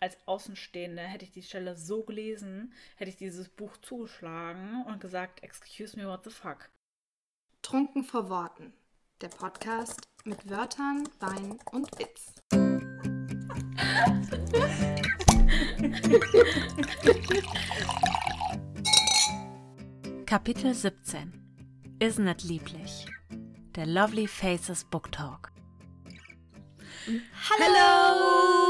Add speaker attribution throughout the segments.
Speaker 1: als Außenstehende hätte ich die Stelle so gelesen, hätte ich dieses Buch zugeschlagen und gesagt, excuse me, what the fuck.
Speaker 2: Trunken vor Worten. Der Podcast mit Wörtern, Wein und Witz.
Speaker 3: Kapitel 17 Isn't it lieblich? Der Lovely Faces Book Talk.
Speaker 2: Hallo!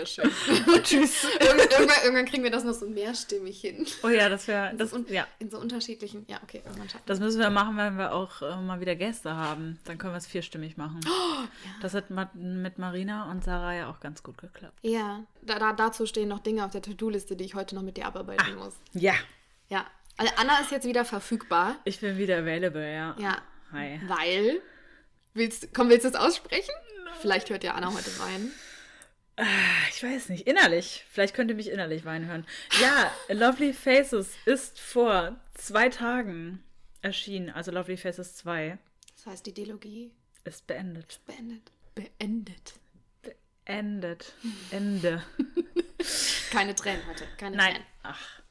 Speaker 2: Ja schön. Tschüss. irgendwann, irgendwann, kriegen wir das noch so mehrstimmig hin.
Speaker 1: Oh ja, das wäre. Das,
Speaker 2: in so,
Speaker 1: ja.
Speaker 2: in so unterschiedlichen. Ja, okay, irgendwann
Speaker 1: schaffen Das müssen wir machen, wenn wir auch äh, mal wieder Gäste haben. Dann können wir es vierstimmig machen. Oh, ja. Das hat mit Marina und Sarah ja auch ganz gut geklappt.
Speaker 2: Ja, da, da, dazu stehen noch Dinge auf der To-Do-Liste, die ich heute noch mit dir abarbeiten ah, muss.
Speaker 1: Ja.
Speaker 2: Ja. Also Anna ist jetzt wieder verfügbar.
Speaker 1: Ich bin wieder available, ja.
Speaker 2: Ja. Hi. Weil. Willst, komm, willst du es aussprechen? Vielleicht hört ja Anna heute rein.
Speaker 1: Ah, ich weiß nicht, innerlich. Vielleicht könnt ihr mich innerlich weinen hören. Ja, Lovely Faces ist vor zwei Tagen erschienen, also Lovely Faces 2.
Speaker 2: Das heißt, die Dilogie
Speaker 1: ist beendet.
Speaker 2: Beendet. Beendet.
Speaker 1: Beendet. Ende.
Speaker 2: Keine Tränen heute. Keine
Speaker 1: Nein.
Speaker 2: Tränen.
Speaker 1: Ach.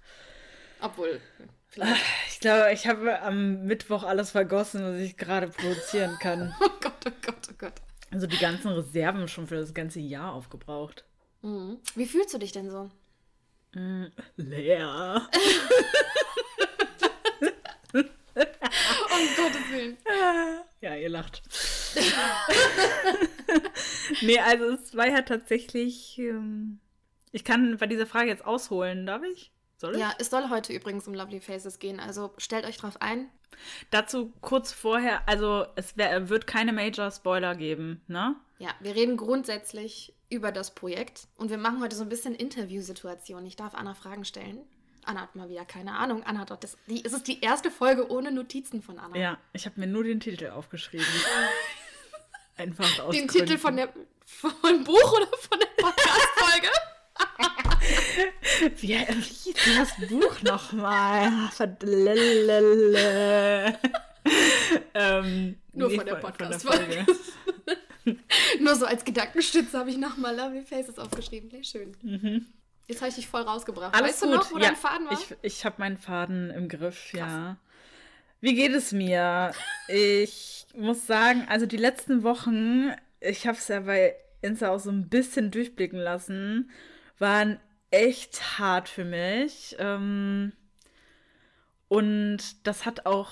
Speaker 2: Obwohl.
Speaker 1: Vielleicht. Ich glaube, ich habe am Mittwoch alles vergossen, was ich gerade produzieren kann.
Speaker 2: oh Gott, oh Gott, oh Gott.
Speaker 1: Also die ganzen Reserven schon für das ganze Jahr aufgebraucht.
Speaker 2: Mhm. Wie fühlst du dich denn so?
Speaker 1: Mm, leer.
Speaker 2: um Gottes Willen.
Speaker 1: Ja, ihr lacht. nee, also es war ja tatsächlich. Ähm, ich kann bei dieser Frage jetzt ausholen, darf ich?
Speaker 2: Soll ich? Ja, es soll heute übrigens um Lovely Faces gehen, also stellt euch drauf ein.
Speaker 1: Dazu kurz vorher, also es wär, wird keine Major-Spoiler geben, ne?
Speaker 2: Ja, wir reden grundsätzlich über das Projekt und wir machen heute so ein bisschen Interviewsituation. Ich darf Anna Fragen stellen. Anna hat mal wieder keine Ahnung. Anna hat das. Die, es ist die erste Folge ohne Notizen von Anna.
Speaker 1: Ja, ich habe mir nur den Titel aufgeschrieben. Einfach aus
Speaker 2: Den Gründen. Titel von der von Buch oder von der Podcast-Folge?
Speaker 1: Wie hieß das Buch nochmal?
Speaker 2: ähm, Nur nee, von der Podcast-Folge. Nur so als Gedankenstütze habe ich nochmal Lovely Faces aufgeschrieben. Nee, schön. Mhm. Jetzt habe ich dich voll rausgebracht.
Speaker 1: Alles
Speaker 2: weißt
Speaker 1: gut.
Speaker 2: du noch, wo
Speaker 1: ja,
Speaker 2: dein Faden war?
Speaker 1: Ich, ich habe meinen Faden im Griff, Krass. ja. Wie geht es mir? Ich muss sagen, also die letzten Wochen, ich habe es ja bei Insta auch so ein bisschen durchblicken lassen, waren echt hart für mich. Ähm, und das hat auch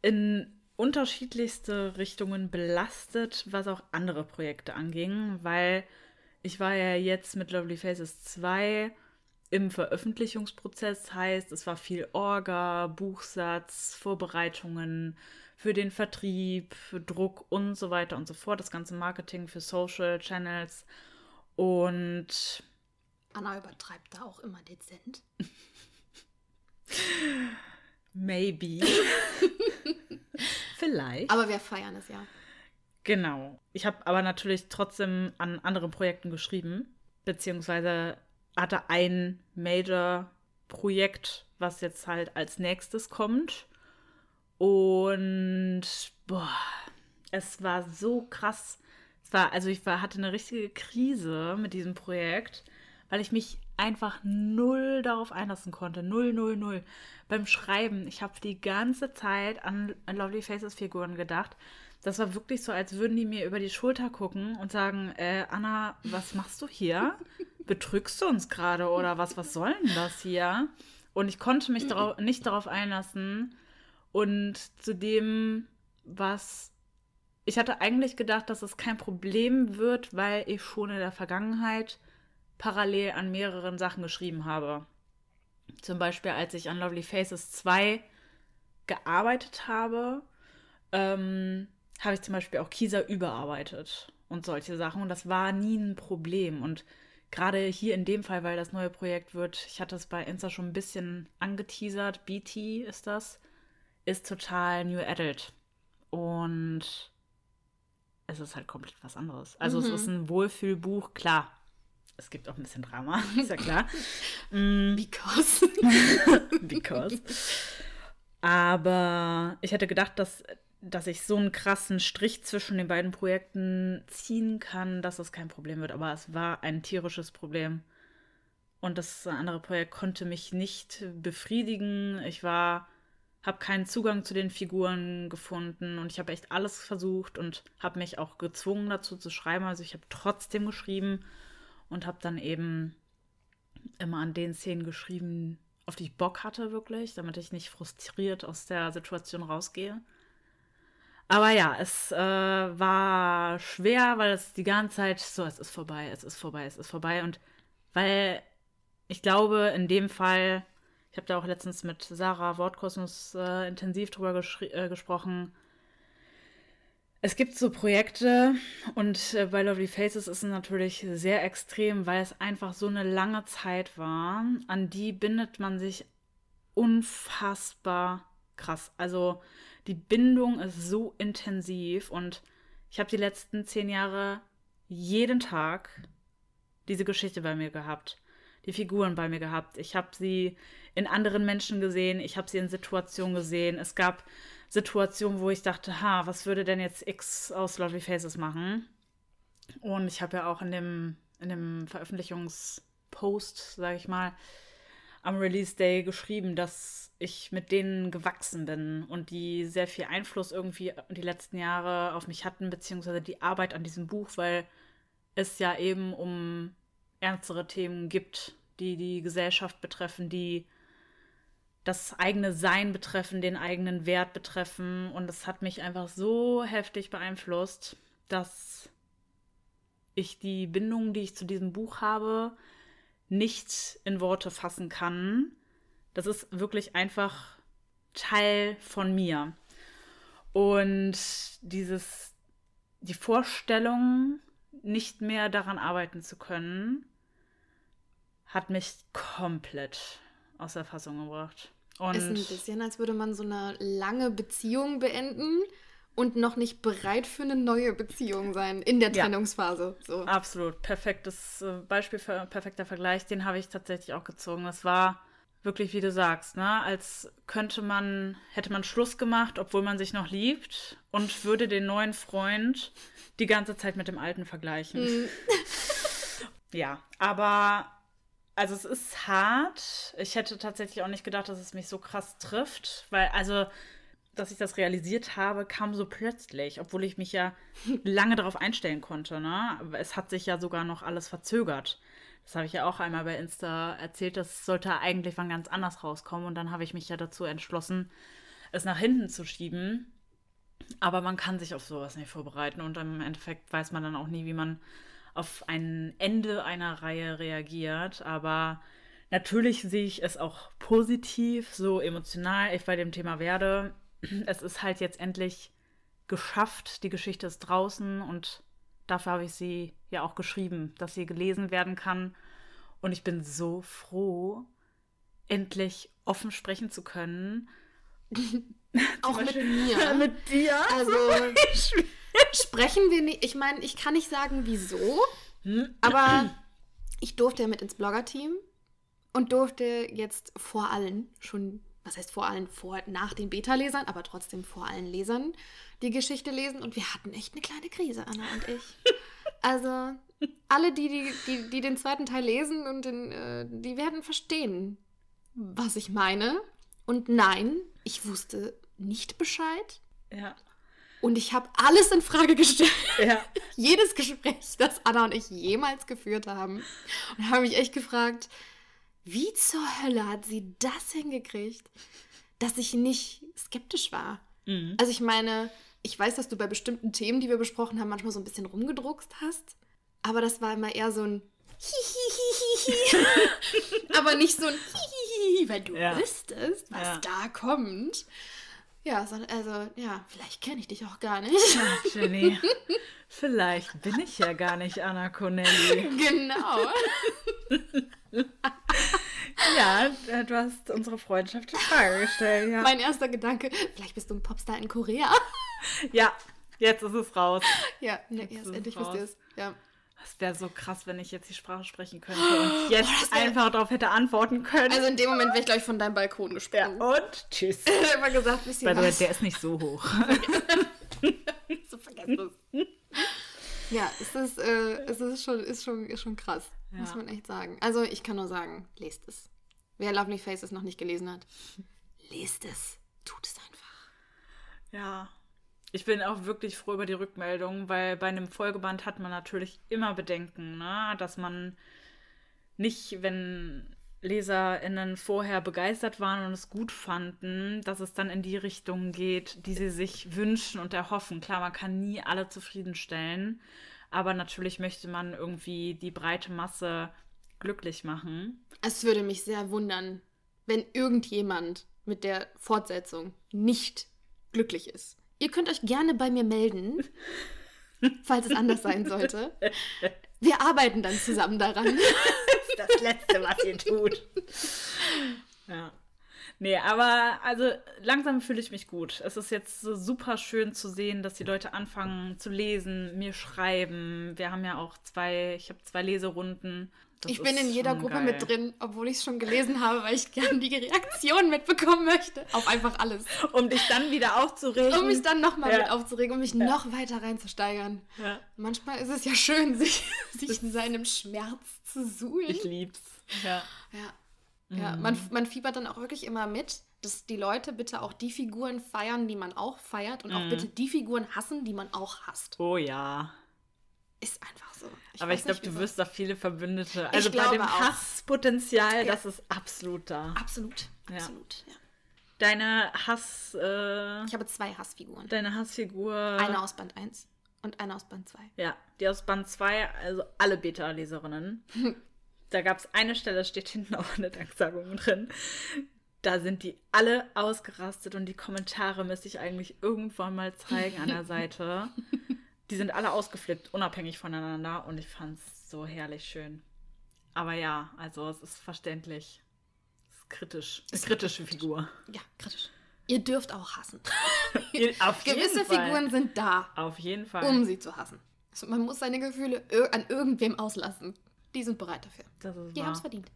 Speaker 1: in unterschiedlichste Richtungen belastet, was auch andere Projekte anging, weil ich war ja jetzt mit Lovely Faces 2 im Veröffentlichungsprozess, heißt, es war viel Orga, Buchsatz, Vorbereitungen für den Vertrieb, für Druck und so weiter und so fort, das ganze Marketing für Social Channels und
Speaker 2: Anna übertreibt da auch immer dezent.
Speaker 1: Maybe. Vielleicht.
Speaker 2: Aber wir feiern es ja.
Speaker 1: Genau. Ich habe aber natürlich trotzdem an anderen Projekten geschrieben, beziehungsweise hatte ein Major-Projekt, was jetzt halt als nächstes kommt. Und boah, es war so krass. Es war, also ich war, hatte eine richtige Krise mit diesem Projekt weil ich mich einfach null darauf einlassen konnte. Null, null, null. Beim Schreiben, ich habe die ganze Zeit an, Lovely Faces Figuren gedacht. Das war wirklich so, als würden die mir über die Schulter gucken und sagen, äh, Anna, was machst du hier? Betrügst du uns gerade oder was? Was soll denn das hier? Und ich konnte mich darauf, nicht darauf einlassen. Und zu dem, was ich hatte eigentlich gedacht, dass es kein Problem wird, weil ich schon in der Vergangenheit parallel an mehreren Sachen geschrieben habe. Zum Beispiel, als ich an Lovely Faces 2 gearbeitet habe, ähm, habe ich zum Beispiel auch Kisa überarbeitet und solche Sachen. Und das war nie ein Problem. Und gerade hier in dem Fall, weil das neue Projekt wird, ich hatte es bei Insta schon ein bisschen angeteasert, BT ist das, ist total New Adult. Und es ist halt komplett was anderes. Also mhm. es ist ein Wohlfühlbuch, klar es gibt auch ein bisschen Drama, ist ja klar.
Speaker 2: Mm. Because.
Speaker 1: Because. Aber ich hätte gedacht, dass dass ich so einen krassen Strich zwischen den beiden Projekten ziehen kann, dass das kein Problem wird. Aber es war ein tierisches Problem. Und das andere Projekt konnte mich nicht befriedigen. Ich war, habe keinen Zugang zu den Figuren gefunden und ich habe echt alles versucht und habe mich auch gezwungen dazu zu schreiben. Also ich habe trotzdem geschrieben und habe dann eben immer an den Szenen geschrieben, auf die ich Bock hatte wirklich, damit ich nicht frustriert aus der Situation rausgehe. Aber ja, es äh, war schwer, weil es die ganze Zeit so, es ist vorbei, es ist vorbei, es ist vorbei. Und weil ich glaube, in dem Fall, ich habe da auch letztens mit Sarah Wortkosmos äh, intensiv drüber äh, gesprochen. Es gibt so Projekte und äh, bei Lovely Faces ist es natürlich sehr extrem, weil es einfach so eine lange Zeit war. An die bindet man sich unfassbar krass. Also die Bindung ist so intensiv und ich habe die letzten zehn Jahre jeden Tag diese Geschichte bei mir gehabt, die Figuren bei mir gehabt. Ich habe sie in anderen Menschen gesehen, ich habe sie in Situationen gesehen. Es gab Situationen, wo ich dachte, ha, was würde denn jetzt X aus Lovely Faces machen? Und ich habe ja auch in dem, in dem Veröffentlichungspost, sage ich mal, am Release Day geschrieben, dass ich mit denen gewachsen bin und die sehr viel Einfluss irgendwie die letzten Jahre auf mich hatten, beziehungsweise die Arbeit an diesem Buch, weil es ja eben um ernstere Themen gibt, die die Gesellschaft betreffen, die das eigene Sein betreffen, den eigenen Wert betreffen. Und es hat mich einfach so heftig beeinflusst, dass ich die Bindung, die ich zu diesem Buch habe, nicht in Worte fassen kann. Das ist wirklich einfach Teil von mir. Und dieses, die Vorstellung, nicht mehr daran arbeiten zu können, hat mich komplett aus der Fassung gebracht.
Speaker 2: Und ist ein bisschen, als würde man so eine lange Beziehung beenden und noch nicht bereit für eine neue Beziehung sein in der Trennungsphase.
Speaker 1: Ja, so. Absolut. Perfektes äh, Beispiel, für, perfekter Vergleich. Den habe ich tatsächlich auch gezogen. Das war wirklich, wie du sagst, ne? als könnte man, hätte man Schluss gemacht, obwohl man sich noch liebt und würde den neuen Freund die ganze Zeit mit dem alten vergleichen. Mhm. ja, aber also es ist hart. Ich hätte tatsächlich auch nicht gedacht, dass es mich so krass trifft, weil also dass ich das realisiert habe, kam so plötzlich, obwohl ich mich ja lange darauf einstellen konnte. Ne? Es hat sich ja sogar noch alles verzögert. Das habe ich ja auch einmal bei Insta erzählt. Das sollte eigentlich wann ganz anders rauskommen. Und dann habe ich mich ja dazu entschlossen, es nach hinten zu schieben. Aber man kann sich auf sowas nicht vorbereiten. Und im Endeffekt weiß man dann auch nie, wie man auf ein Ende einer Reihe reagiert. Aber natürlich sehe ich es auch positiv, so emotional ich bei dem Thema werde es ist halt jetzt endlich geschafft, die Geschichte ist draußen und dafür habe ich sie ja auch geschrieben, dass sie gelesen werden kann. Und ich bin so froh, endlich offen sprechen zu können.
Speaker 2: auch mit mir.
Speaker 1: mit dir.
Speaker 2: Also sprechen wir nicht. Ich meine, ich kann nicht sagen, wieso, aber ich durfte ja mit ins Blogger-Team und durfte jetzt vor allen schon was heißt vor allem vor, nach den Beta-Lesern, aber trotzdem vor allen Lesern die Geschichte lesen. Und wir hatten echt eine kleine Krise, Anna und ich. Also alle, die, die, die, die den zweiten Teil lesen und den, äh, die werden verstehen, was ich meine. Und nein, ich wusste nicht Bescheid.
Speaker 1: Ja.
Speaker 2: Und ich habe alles in Frage gestellt.
Speaker 1: Ja.
Speaker 2: Jedes Gespräch, das Anna und ich jemals geführt haben. Und habe mich echt gefragt, wie zur Hölle hat sie das hingekriegt, dass ich nicht skeptisch war? Mhm. Also ich meine, ich weiß, dass du bei bestimmten Themen, die wir besprochen haben, manchmal so ein bisschen rumgedruckst hast. Aber das war immer eher so ein Hihihihi. aber nicht so ein Hihihihi, weil du ja. wüsstest, was ja. da kommt. Ja, so, also, ja, vielleicht kenne ich dich auch gar nicht.
Speaker 1: Ach, Jenny, vielleicht bin ich ja gar nicht Anna Cornelli.
Speaker 2: Genau.
Speaker 1: ja, du hast unsere Freundschaft in Frage gestellt. Ja.
Speaker 2: Mein erster Gedanke, vielleicht bist du ein Popstar in Korea.
Speaker 1: ja, jetzt ist es raus.
Speaker 2: Ja, jetzt, jetzt endlich wisst ihr es. Ja.
Speaker 1: Es wäre so krass, wenn ich jetzt die Sprache sprechen könnte und jetzt oh, einfach darauf hätte antworten können.
Speaker 2: Also in dem Moment wäre ich, glaube ich, von deinem Balkon gesprungen.
Speaker 1: Ja, und tschüss.
Speaker 2: immer gesagt, bisschen
Speaker 1: By the way, der ist nicht so hoch.
Speaker 2: so vergessen es. Ja, es ist, äh, es ist, schon, ist, schon, ist schon krass, ja. muss man echt sagen. Also ich kann nur sagen, lest es. Wer Lovely Faces noch nicht gelesen hat, lest es. Tut es einfach.
Speaker 1: Ja, ich bin auch wirklich froh über die Rückmeldung, weil bei einem Folgeband hat man natürlich immer Bedenken, ne? dass man nicht, wenn LeserInnen vorher begeistert waren und es gut fanden, dass es dann in die Richtung geht, die sie sich wünschen und erhoffen. Klar, man kann nie alle zufriedenstellen, aber natürlich möchte man irgendwie die breite Masse glücklich machen.
Speaker 2: Es würde mich sehr wundern, wenn irgendjemand mit der Fortsetzung nicht glücklich ist. Ihr könnt euch gerne bei mir melden, falls es anders sein sollte. Wir arbeiten dann zusammen daran.
Speaker 1: Das ist das Letzte, was ihr tut. Ja. Nee, aber also langsam fühle ich mich gut. Es ist jetzt so super schön zu sehen, dass die Leute anfangen zu lesen, mir schreiben. Wir haben ja auch zwei, ich habe zwei Leserunden
Speaker 2: das ich bin in jeder Gruppe geil. mit drin, obwohl ich es schon gelesen habe, weil ich gerne die Reaktion mitbekommen möchte. Auf einfach alles.
Speaker 1: Um dich dann wieder aufzuregen.
Speaker 2: Um mich dann nochmal ja. mit aufzuregen, um mich ja. noch weiter reinzusteigern. Ja. Manchmal ist es ja schön, sich, sich in seinem Schmerz zu suhlen.
Speaker 1: Ich lieb's. Ja.
Speaker 2: Ja. ja. Mhm. Man, man fiebert dann auch wirklich immer mit, dass die Leute bitte auch die Figuren feiern, die man auch feiert und mhm. auch bitte die Figuren hassen, die man auch hasst.
Speaker 1: Oh ja.
Speaker 2: Ist einfach so.
Speaker 1: Ich Aber ich glaube, du wirst da viele Verbündete. Also bei dem auch. Hasspotenzial, ja. das ist absolut da.
Speaker 2: Absolut. Absolut, ja. ja.
Speaker 1: Deine Hass. Äh,
Speaker 2: ich habe zwei Hassfiguren.
Speaker 1: Deine Hassfigur.
Speaker 2: Eine aus Band 1 und eine aus Band 2.
Speaker 1: Ja, die aus Band 2, also alle Beta-Leserinnen. da gab es eine Stelle, steht hinten auch eine Danksagung drin. Da sind die alle ausgerastet und die Kommentare müsste ich eigentlich irgendwann mal zeigen an der Seite. Die sind alle ausgeflippt, unabhängig voneinander und ich fand es so herrlich schön. Aber ja, also es ist verständlich. Es ist kritisch. Eine kritische kritisch. Figur.
Speaker 2: Ja, kritisch. Ihr dürft auch hassen.
Speaker 1: Auf
Speaker 2: Gewisse
Speaker 1: Fall.
Speaker 2: Figuren sind da.
Speaker 1: Auf jeden Fall.
Speaker 2: Um sie zu hassen. Also man muss seine Gefühle an irgendwem auslassen. Die sind bereit dafür.
Speaker 1: Das ist
Speaker 2: Die haben es verdient.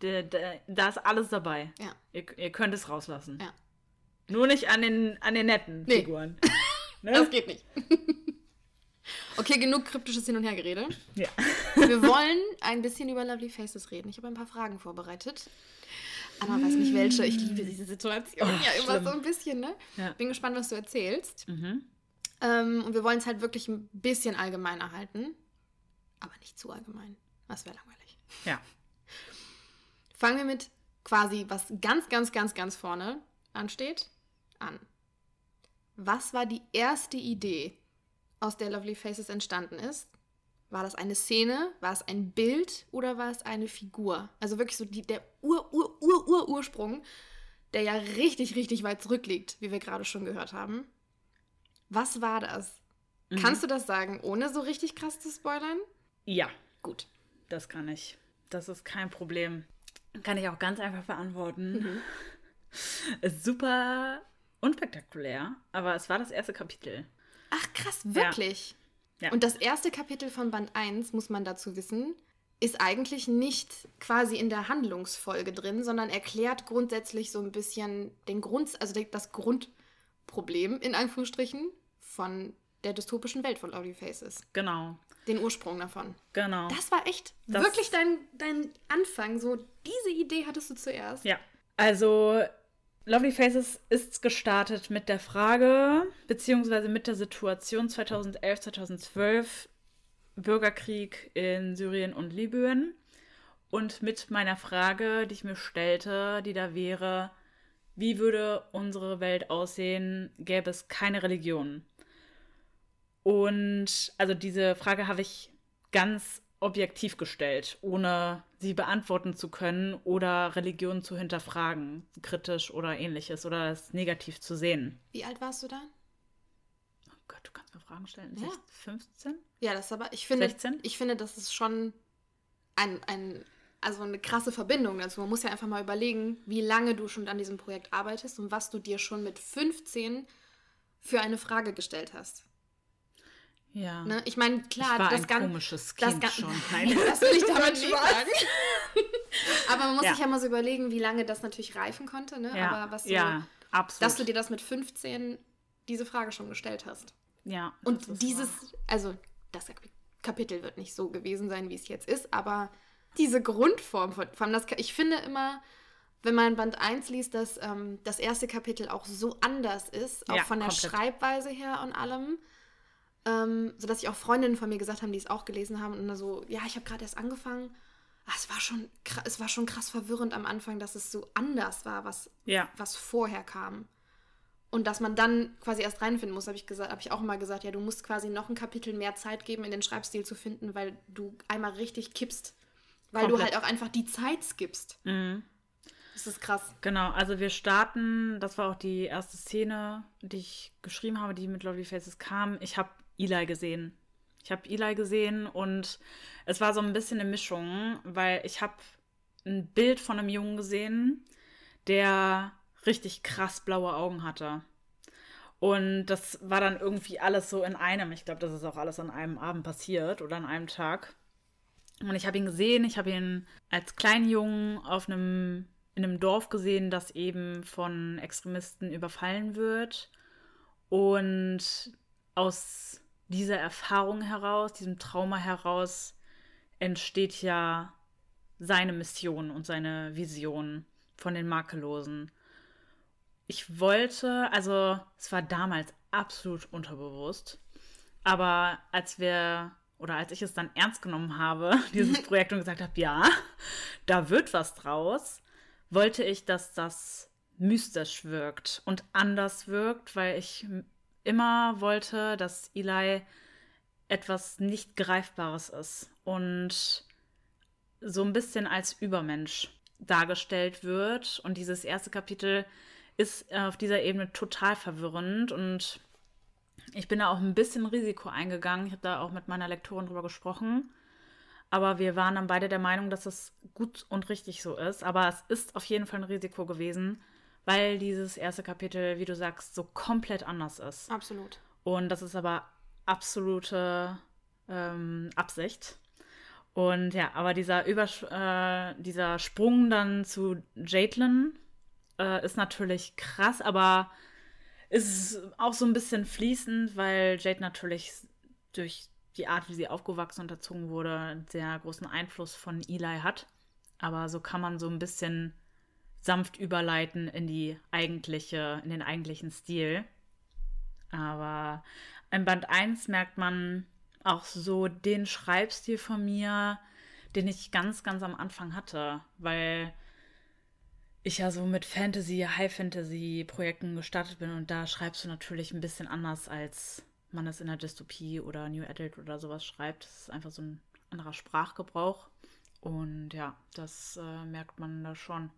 Speaker 1: Da ist alles dabei.
Speaker 2: Ja.
Speaker 1: Ihr, ihr, könnt es rauslassen.
Speaker 2: Ja.
Speaker 1: Nur nicht an den, an den netten nee. Figuren.
Speaker 2: ne? Das geht nicht. Okay, genug kryptisches Hin- und Hergerede.
Speaker 1: Ja.
Speaker 2: Wir wollen ein bisschen über Lovely Faces reden. Ich habe ein paar Fragen vorbereitet. Anna weiß nicht welche. Ich liebe diese Situation oh, ja immer schlimm. so ein bisschen, ne? Ja. Bin gespannt, was du erzählst. Mhm. Ähm, und wir wollen es halt wirklich ein bisschen allgemeiner halten. Aber nicht zu allgemein. Das wäre langweilig.
Speaker 1: Ja.
Speaker 2: Fangen wir mit quasi, was ganz, ganz, ganz, ganz vorne ansteht, an. Was war die erste Idee, aus der Lovely Faces entstanden ist. War das eine Szene, war es ein Bild oder war es eine Figur? Also wirklich so die, der Ur-Ur-Ur-Ur-Ursprung, der ja richtig, richtig weit zurückliegt, wie wir gerade schon gehört haben. Was war das? Mhm. Kannst du das sagen, ohne so richtig krass zu spoilern?
Speaker 1: Ja, gut. Das kann ich. Das ist kein Problem. Kann ich auch ganz einfach beantworten. Mhm. Super unspektakulär, aber es war das erste Kapitel.
Speaker 2: Ach krass, wirklich? Ja. ja. Und das erste Kapitel von Band 1, muss man dazu wissen, ist eigentlich nicht quasi in der Handlungsfolge drin, sondern erklärt grundsätzlich so ein bisschen den Grund, also das Grundproblem in Anführungsstrichen von der dystopischen Welt von Lovely Faces.
Speaker 1: Genau.
Speaker 2: Den Ursprung davon.
Speaker 1: Genau.
Speaker 2: Das war echt das wirklich dein, dein Anfang. So, diese Idee hattest du zuerst.
Speaker 1: Ja. Also, Lovely Faces ist gestartet mit der Frage, beziehungsweise mit der Situation 2011, 2012, Bürgerkrieg in Syrien und Libyen. Und mit meiner Frage, die ich mir stellte, die da wäre, wie würde unsere Welt aussehen, gäbe es keine Religion? Und also diese Frage habe ich ganz objektiv gestellt, ohne sie beantworten zu können oder Religion zu hinterfragen, kritisch oder ähnliches oder es negativ zu sehen.
Speaker 2: Wie alt warst du da?
Speaker 1: Oh Gott, du kannst mir Fragen stellen.
Speaker 2: Ja.
Speaker 1: 15?
Speaker 2: Ja, das ist aber, ich finde,
Speaker 1: 16?
Speaker 2: ich finde, das ist schon ein, ein, also eine krasse Verbindung dazu. Man muss ja einfach mal überlegen, wie lange du schon an diesem Projekt arbeitest und was du dir schon mit 15 für eine Frage gestellt hast.
Speaker 1: Ja.
Speaker 2: Ne? Ich meine, klar,
Speaker 1: ich war
Speaker 2: das
Speaker 1: ein
Speaker 2: Gan-
Speaker 1: komisches
Speaker 2: das
Speaker 1: Kind
Speaker 2: Gan-
Speaker 1: schon.
Speaker 2: Nein, das will ich damit nicht sagen. Aber man muss
Speaker 1: Ja.
Speaker 2: sich ja mal so überlegen, wie lange das natürlich reifen konnte. Ne?
Speaker 1: Ja,
Speaker 2: Aber was so,
Speaker 1: ja absolut.
Speaker 2: dass du dir das mit 15 diese Frage schon gestellt hast.
Speaker 1: ja,
Speaker 2: Und
Speaker 1: das
Speaker 2: dieses,
Speaker 1: wahr.
Speaker 2: also das Kapitel wird nicht so gewesen sein, wie es jetzt ist, aber diese Grundform von, von das, ich finde immer, wenn man Band 1 liest, dass ähm, das erste Kapitel auch so anders ist, auch
Speaker 1: Ja,
Speaker 2: von der
Speaker 1: komplett.
Speaker 2: Schreibweise her und allem, ähm, sodass ich auch Freundinnen von mir gesagt haben, die es auch gelesen haben und so, ja, ich habe gerade erst angefangen. Ah, es war schon, es war schon krass verwirrend am Anfang, dass es so anders war, was
Speaker 1: Ja,
Speaker 2: was vorher kam. Und dass man dann quasi erst reinfinden muss, habe ich gesagt, habe ich auch immer gesagt, ja, du musst quasi noch ein Kapitel mehr Zeit geben, in den Schreibstil zu finden, weil du einmal richtig kippst. Weil du
Speaker 1: Komplett.
Speaker 2: halt auch einfach die Zeit skippst.
Speaker 1: mhm.
Speaker 2: Das ist krass.
Speaker 1: genau. Also wir starten, das war auch die erste Szene, die ich geschrieben habe, die mit Lovely Faces kam. Ich habe Eli gesehen. Ich habe Eli gesehen und es war so ein bisschen eine Mischung, weil ich habe ein Bild von einem Jungen gesehen, der richtig krass blaue Augen hatte. Und das war dann irgendwie alles so in einem. Ich glaube, das ist auch alles an einem Abend passiert oder an einem Tag. Und ich habe ihn gesehen, ich habe ihn als kleinen Jungen auf einem, in einem Dorf gesehen, das eben von Extremisten überfallen wird. Und aus dieser Erfahrung heraus, diesem Trauma heraus, entsteht ja seine Mission und seine Vision von den Makellosen. Ich wollte, also es war damals absolut unterbewusst, aber als wir oder als ich es dann ernst genommen habe, dieses Projekt und gesagt habe, ja, da wird was draus, wollte ich, dass das mystisch wirkt und anders wirkt, weil ich immer wollte, dass Eli etwas nicht Greifbares ist und so ein bisschen als Übermensch dargestellt wird. Und dieses erste Kapitel ist äh, auf dieser Ebene total verwirrend und ich bin da auch ein bisschen Risiko eingegangen. Ich habe da auch mit meiner Lektorin drüber gesprochen. Aber wir waren dann beide der Meinung, dass es gut und richtig so ist. Aber es ist auf jeden Fall ein Risiko gewesen, weil dieses erste Kapitel, wie du sagst, so komplett anders ist.
Speaker 2: Absolut.
Speaker 1: Und das ist aber absolute ähm, Absicht. Und ja, aber dieser, Übersch äh, dieser Sprung dann zu Jaitlin äh, ist natürlich krass, aber ist auch so ein bisschen fließend, weil Jade natürlich durch die Art, wie sie aufgewachsen und erzogen wurde, sehr großen Einfluss von Eli hat. Aber so kann man so ein bisschen sanft überleiten in die eigentliche, in den eigentlichen Stil. Aber in Band 1 merkt man auch so den Schreibstil von mir, den ich ganz, ganz am Anfang hatte, weil ich ja so mit Fantasy, High-Fantasy-Projekten gestartet bin und da schreibst du natürlich ein bisschen anders, als man es in der Dystopie oder New Adult oder sowas schreibt. Das ist einfach so ein anderer Sprachgebrauch. Und ja, das äh, merkt man da schon.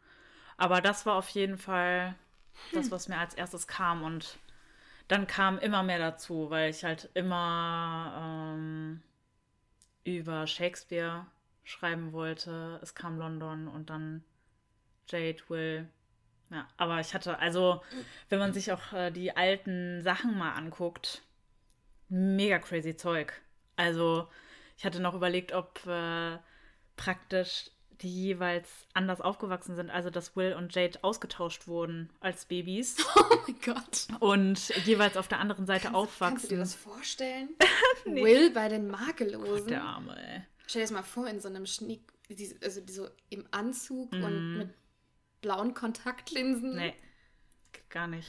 Speaker 1: Aber das war auf jeden Fall das, was mir als erstes kam. Und dann kam immer mehr dazu, weil ich halt immer ähm, über Shakespeare schreiben wollte. Es kam London und dann Jade, Will. Ja, aber ich hatte, also, wenn man sich auch äh, die alten Sachen mal anguckt, mega crazy Zeug. Also, ich hatte noch überlegt, ob äh, praktisch die jeweils anders aufgewachsen sind, also dass Will und Jade ausgetauscht wurden als Babys
Speaker 2: Oh mein Gott.
Speaker 1: und jeweils auf der anderen Seite aufwachsen.
Speaker 2: Kannst du dir das vorstellen? Will bei den Makellosen.
Speaker 1: Der Arme, ey.
Speaker 2: Stell dir das mal vor, in so einem Schnick, also so im Anzug und mit blauen Kontaktlinsen.
Speaker 1: Mhm. Nee, gar nicht.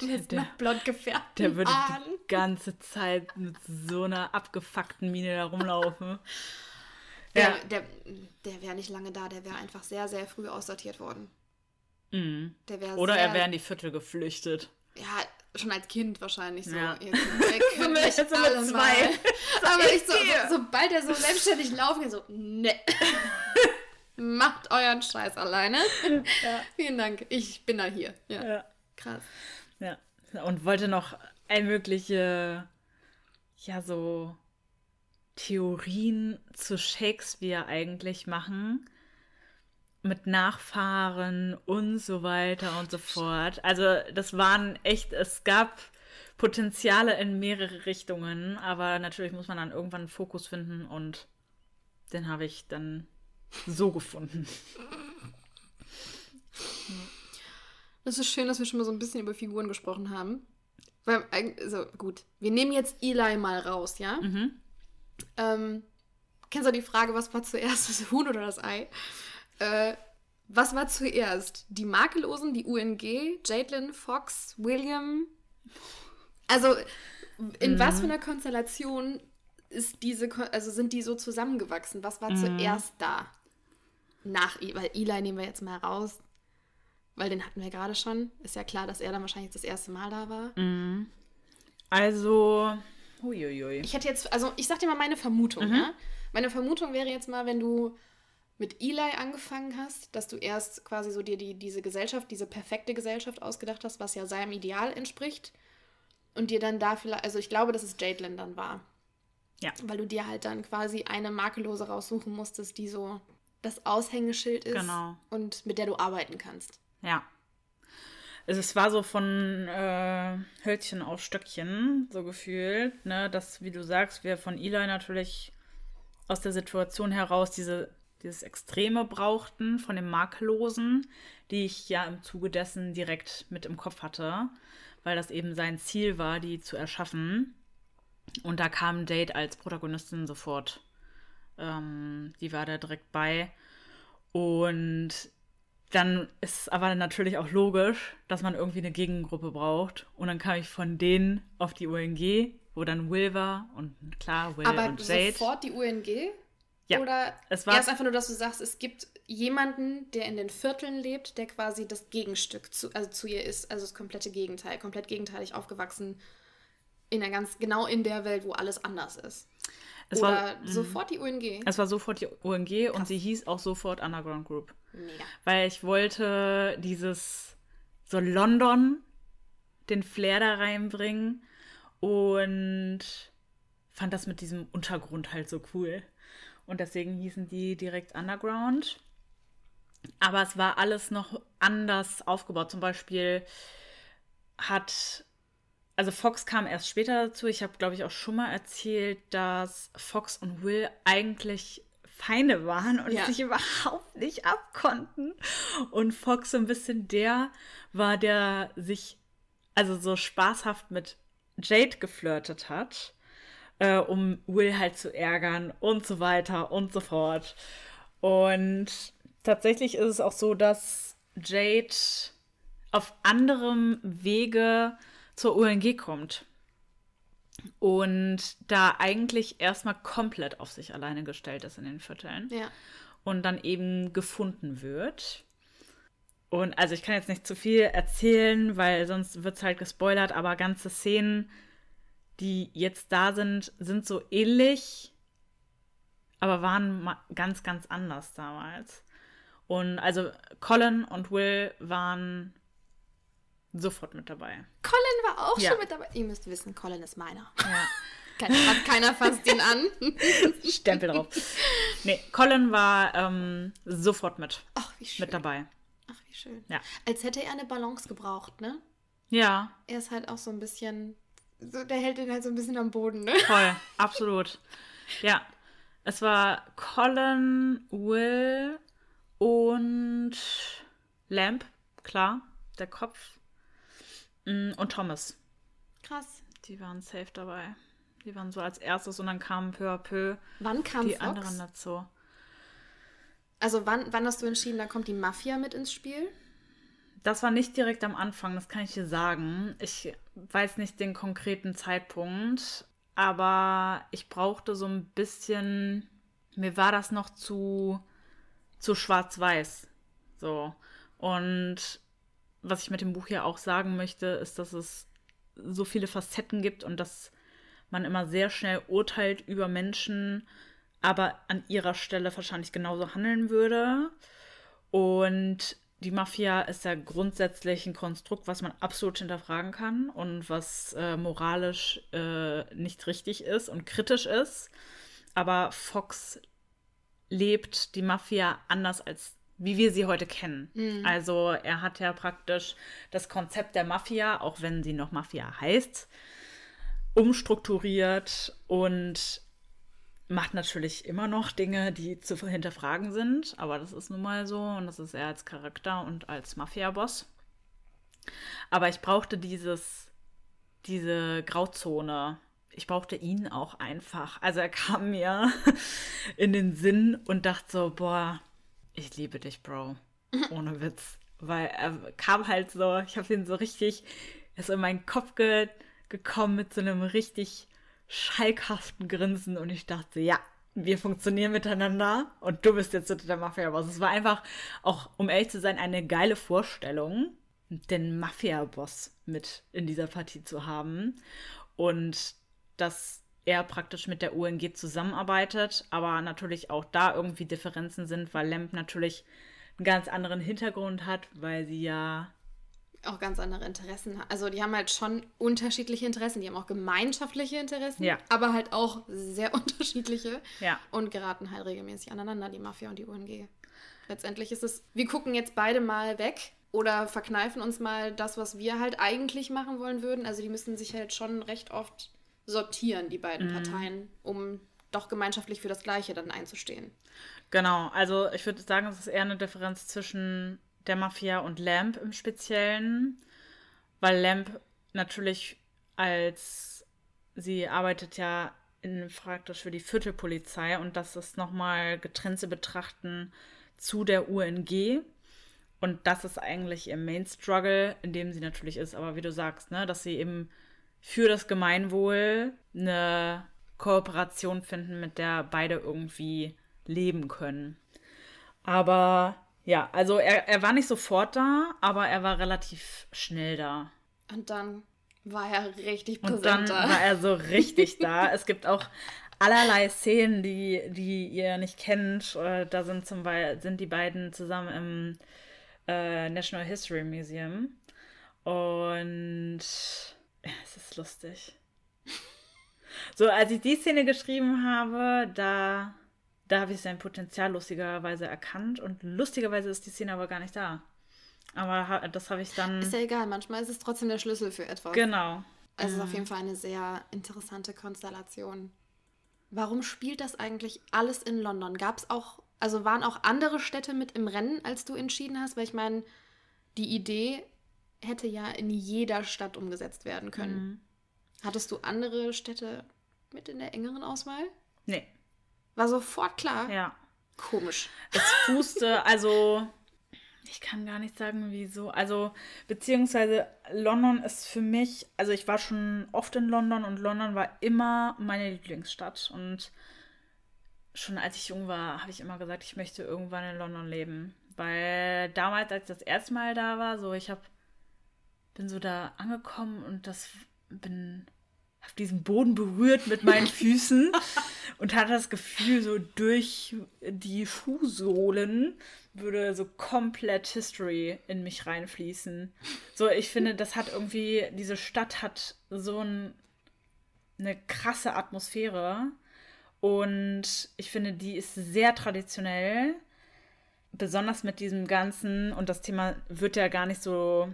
Speaker 2: Und jetzt
Speaker 1: der-
Speaker 2: blond gefärbt.
Speaker 1: Der würde die ganze Zeit mit so einer abgefuckten Mine da rumlaufen.
Speaker 2: Der,
Speaker 1: Ja.
Speaker 2: der, der wäre nicht lange da, der wäre einfach sehr, sehr früh aussortiert worden.
Speaker 1: Mhm. Oder
Speaker 2: sehr,
Speaker 1: er wäre in die Viertel geflüchtet.
Speaker 2: Ja, schon als Kind wahrscheinlich so.
Speaker 1: Ja. So mit
Speaker 2: alle
Speaker 1: zwei.
Speaker 2: mal. Aber ich so, so, sobald er so selbstständig laufen kann, so, ne. Macht euren Scheiß alleine. Vielen Dank. Ich bin da hier. Ja.
Speaker 1: Ja.
Speaker 2: Krass.
Speaker 1: Ja. Und wollte noch all mögliche, ja, so Theorien zu Shakespeare eigentlich machen. Mit Nachfahren und so weiter und so fort. Also, das waren echt, es gab Potenziale in mehrere Richtungen, aber natürlich muss man dann irgendwann einen Fokus finden und den habe ich dann so gefunden.
Speaker 2: Das ist schön, dass wir schon mal so ein bisschen über Figuren gesprochen haben. Weil, also gut, wir nehmen jetzt Eli mal raus, ja?
Speaker 1: Mhm.
Speaker 2: Ähm, kennst du die Frage, was war zuerst, das Huhn oder das Ei? Äh, was war zuerst? Die Makellosen, die UNG, Jadlin, Fox, William? Also, in was für einer Konstellation ist diese, also sind die so zusammengewachsen? Was war zuerst da? Nach, weil Eli nehmen wir jetzt mal raus, weil den hatten wir gerade schon. Ist ja klar, dass er dann wahrscheinlich das erste Mal da war.
Speaker 1: Also, huiuiui.
Speaker 2: Ich hätte jetzt, also ich sag dir mal meine Vermutung, ja. Meine Vermutung wäre jetzt mal, wenn du mit Eli angefangen hast, dass du erst quasi so dir die, diese Gesellschaft, diese perfekte Gesellschaft ausgedacht hast, was ja seinem Ideal entspricht. Und dir dann da vielleicht, also ich glaube, dass es Jadlin dann war.
Speaker 1: Ja.
Speaker 2: Weil du dir halt dann quasi eine makellose raussuchen musstest, die so das Aushängeschild ist
Speaker 1: Genau.
Speaker 2: und mit der du arbeiten kannst.
Speaker 1: Ja. Also es war so von äh, Hölzchen auf Stöckchen, so gefühlt, ne, dass, wie du sagst, wir von Eli natürlich aus der Situation heraus diese, dieses Extreme brauchten, von dem Makellosen, die ich ja im Zuge dessen direkt mit im Kopf hatte, weil das eben sein Ziel war, die zu erschaffen. Und da kam Jade als Protagonistin sofort. Ähm, die war da direkt bei. Und dann ist aber natürlich auch logisch, dass man irgendwie eine Gegengruppe braucht. Und dann kam ich von denen auf die UNG, wo dann Will war und klar, Will
Speaker 2: Aber
Speaker 1: und Jade.
Speaker 2: sofort die UNG?
Speaker 1: Ja,
Speaker 2: Oder
Speaker 1: es war-
Speaker 2: erst einfach nur, dass du sagst, es gibt jemanden, der in den Vierteln lebt, der quasi das Gegenstück zu, also zu ihr ist, also das komplette Gegenteil, komplett gegenteilig aufgewachsen, in der ganz, genau in der Welt, wo alles anders ist.
Speaker 1: Es
Speaker 2: Oder
Speaker 1: war- mhm.
Speaker 2: sofort die UNG.
Speaker 1: Es war sofort die UNG und sie hieß auch sofort Underground Group.
Speaker 2: Mega.
Speaker 1: Weil ich wollte dieses so London, den Flair da reinbringen und fand das mit diesem Untergrund halt so cool. Und deswegen hießen die direkt Underground. Aber es war alles noch anders aufgebaut. Zum Beispiel hat, also Fox kam erst später dazu. Ich habe, glaube ich, auch schon mal erzählt, dass Fox und Will eigentlich Feinde waren und
Speaker 2: Ja.
Speaker 1: sich überhaupt nicht abkonnten. Und Fox so ein bisschen der war, der sich also so spaßhaft mit Jade geflirtet hat, äh, um Will halt zu ärgern und so weiter und so fort. Und tatsächlich ist es auch so, dass Jade auf anderem Wege zur UNG kommt. Und da eigentlich erstmal komplett auf sich alleine gestellt ist in den Vierteln
Speaker 2: Ja.
Speaker 1: und dann eben gefunden wird. Und also ich kann jetzt nicht zu viel erzählen, weil sonst wird es halt gespoilert, aber ganze Szenen, die jetzt da sind, sind so ähnlich, aber waren ganz, ganz anders damals. Und also Colin und Will waren sofort mit dabei.
Speaker 2: Colin war auch
Speaker 1: Ja.
Speaker 2: schon mit dabei. Ihr müsst wissen, Colin ist meiner.
Speaker 1: Ja.
Speaker 2: Kein, hat keiner fasst ihn an.
Speaker 1: Stempel drauf. Nee, Colin war ähm, sofort mit,
Speaker 2: Ach, wie schön.
Speaker 1: mit dabei.
Speaker 2: Ach, wie schön.
Speaker 1: Ja.
Speaker 2: Als hätte er eine Balance gebraucht, ne?
Speaker 1: Ja,
Speaker 2: Er ist halt auch so ein bisschen. So, der hält ihn halt so ein bisschen am Boden, ne?
Speaker 1: Voll, absolut. Ja, es war Colin, Will und Lamp, klar, der Kopf. Mm, Und Thomas.
Speaker 2: Krass.
Speaker 1: Die waren safe dabei. Die waren so als erstes und dann kamen peu à peu
Speaker 2: Wann kam
Speaker 1: die
Speaker 2: Fox?
Speaker 1: anderen dazu.
Speaker 2: Also wann, wann hast du entschieden, da kommt die Mafia mit ins Spiel?
Speaker 1: Das war nicht direkt am Anfang, das kann ich dir sagen. Ich weiß nicht den konkreten Zeitpunkt, aber ich brauchte so ein bisschen, mir war das noch zu, zu schwarz-weiß. So. Und was ich mit dem Buch ja auch sagen möchte, ist, dass es so viele Facetten gibt und dass man immer sehr schnell urteilt über Menschen, aber an ihrer Stelle wahrscheinlich genauso handeln würde. Und die Mafia ist ja grundsätzlich ein Konstrukt, was man absolut hinterfragen kann und was äh, moralisch äh, nicht richtig ist und kritisch ist. Aber Fox lebt die Mafia anders als wie wir sie heute kennen.
Speaker 2: Mhm.
Speaker 1: Also er hat ja praktisch das Konzept der Mafia, auch wenn sie noch Mafia heißt, umstrukturiert und macht natürlich immer noch Dinge, die zu hinterfragen sind, aber das ist nun mal so und das ist er als Charakter und als Mafia-Boss. Aber ich brauchte dieses, diese Grauzone. Ich brauchte ihn auch einfach. Also er kam mir in den Sinn und dachte so, boah, ich liebe dich, Bro. Ohne Witz. Weil er kam halt so, ich habe ihn so richtig, er ist in meinen Kopf ge gekommen mit so einem richtig schalkhaften Grinsen und ich dachte, ja, wir funktionieren miteinander und du bist jetzt der Mafia-Boss. Es war einfach auch, um ehrlich zu sein, eine geile Vorstellung, den Mafia-Boss mit in dieser Partie zu haben und dass er praktisch mit der UNG zusammenarbeitet, aber natürlich auch da irgendwie Differenzen sind, weil Lamp natürlich einen ganz anderen Hintergrund hat, weil sie ja
Speaker 2: auch ganz andere Interessen. Also die haben halt schon unterschiedliche Interessen. Die haben auch gemeinschaftliche Interessen,
Speaker 1: Ja.
Speaker 2: aber halt auch sehr unterschiedliche
Speaker 1: Ja.
Speaker 2: und geraten halt regelmäßig aneinander, die Mafia und die UNG. Letztendlich ist es, wir gucken jetzt beide mal weg oder verkneifen uns mal das, was wir halt eigentlich machen wollen würden. Also die müssen sich halt schon recht oft sortieren, die beiden Parteien, um doch gemeinschaftlich für das Gleiche dann einzustehen.
Speaker 1: Genau, also ich würde sagen, es ist eher eine Differenz zwischen der Mafia und Lamp im Speziellen, weil Lamp natürlich als sie arbeitet ja in, praktisch für die Viertelpolizei und das ist nochmal getrennt zu betrachten zu der UNG. Und das ist eigentlich ihr Main Struggle, in dem sie natürlich ist. Aber wie du sagst, ne, dass sie eben für das Gemeinwohl eine Kooperation finden, mit der beide irgendwie leben können. Aber ja, also er, er war nicht sofort da, aber er war relativ schnell da.
Speaker 2: Und dann war er richtig
Speaker 1: Und dann
Speaker 2: präsent da.
Speaker 1: war er so richtig da. Es gibt auch allerlei Szenen, die, die ihr nicht kennt. Äh, Da sind zum Beispiel sind die beiden zusammen im äh, National History Museum. Und es ist lustig. So, als ich die Szene geschrieben habe, da, da habe ich sein Potenzial lustigerweise erkannt. Und lustigerweise ist die Szene aber gar nicht da. Aber das habe ich dann.
Speaker 2: Ist ja egal, manchmal ist es trotzdem der Schlüssel für etwas.
Speaker 1: genau.
Speaker 2: Also es ist auf jeden Fall eine sehr interessante Konstellation. Warum spielt das eigentlich alles in London? Gab es auch, also waren auch andere Städte mit im Rennen, als du entschieden hast? Weil ich meine, die Idee hätte ja in jeder Stadt umgesetzt werden können.
Speaker 1: Mhm.
Speaker 2: Hattest du andere Städte mit in der engeren Auswahl?
Speaker 1: Nee,
Speaker 2: War sofort klar.
Speaker 1: ja.
Speaker 2: Komisch.
Speaker 1: Es fußte, also ich kann gar nicht sagen, wieso. Also, beziehungsweise London ist für mich, also ich war schon oft in London und London war immer meine Lieblingsstadt. Und schon als ich jung war, habe ich immer gesagt, ich möchte irgendwann in London leben. Weil damals, als ich das erste Mal da war, so ich habe bin so da angekommen und das bin auf diesen Boden berührt mit meinen Füßen und hatte das Gefühl, so durch die Schuhsohlen würde so komplett History in mich reinfließen. So, ich finde, das hat irgendwie, diese Stadt hat so ein, eine krasse Atmosphäre und ich finde, die ist sehr traditionell, besonders mit diesem ganzen, und das Thema wird ja gar nicht so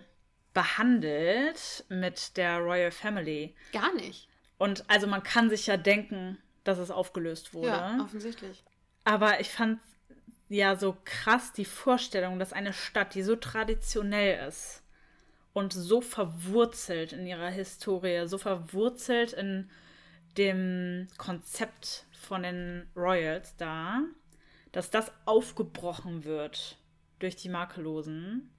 Speaker 1: behandelt mit der Royal Family.
Speaker 2: Gar nicht.
Speaker 1: Und also man kann sich ja denken, dass es aufgelöst wurde.
Speaker 2: Ja, offensichtlich.
Speaker 1: Aber ich fand ja so krass die Vorstellung, dass eine Stadt, die so traditionell ist und so verwurzelt in ihrer Historie, so verwurzelt in dem Konzept von den Royals da, dass das aufgebrochen wird durch die Makellosen.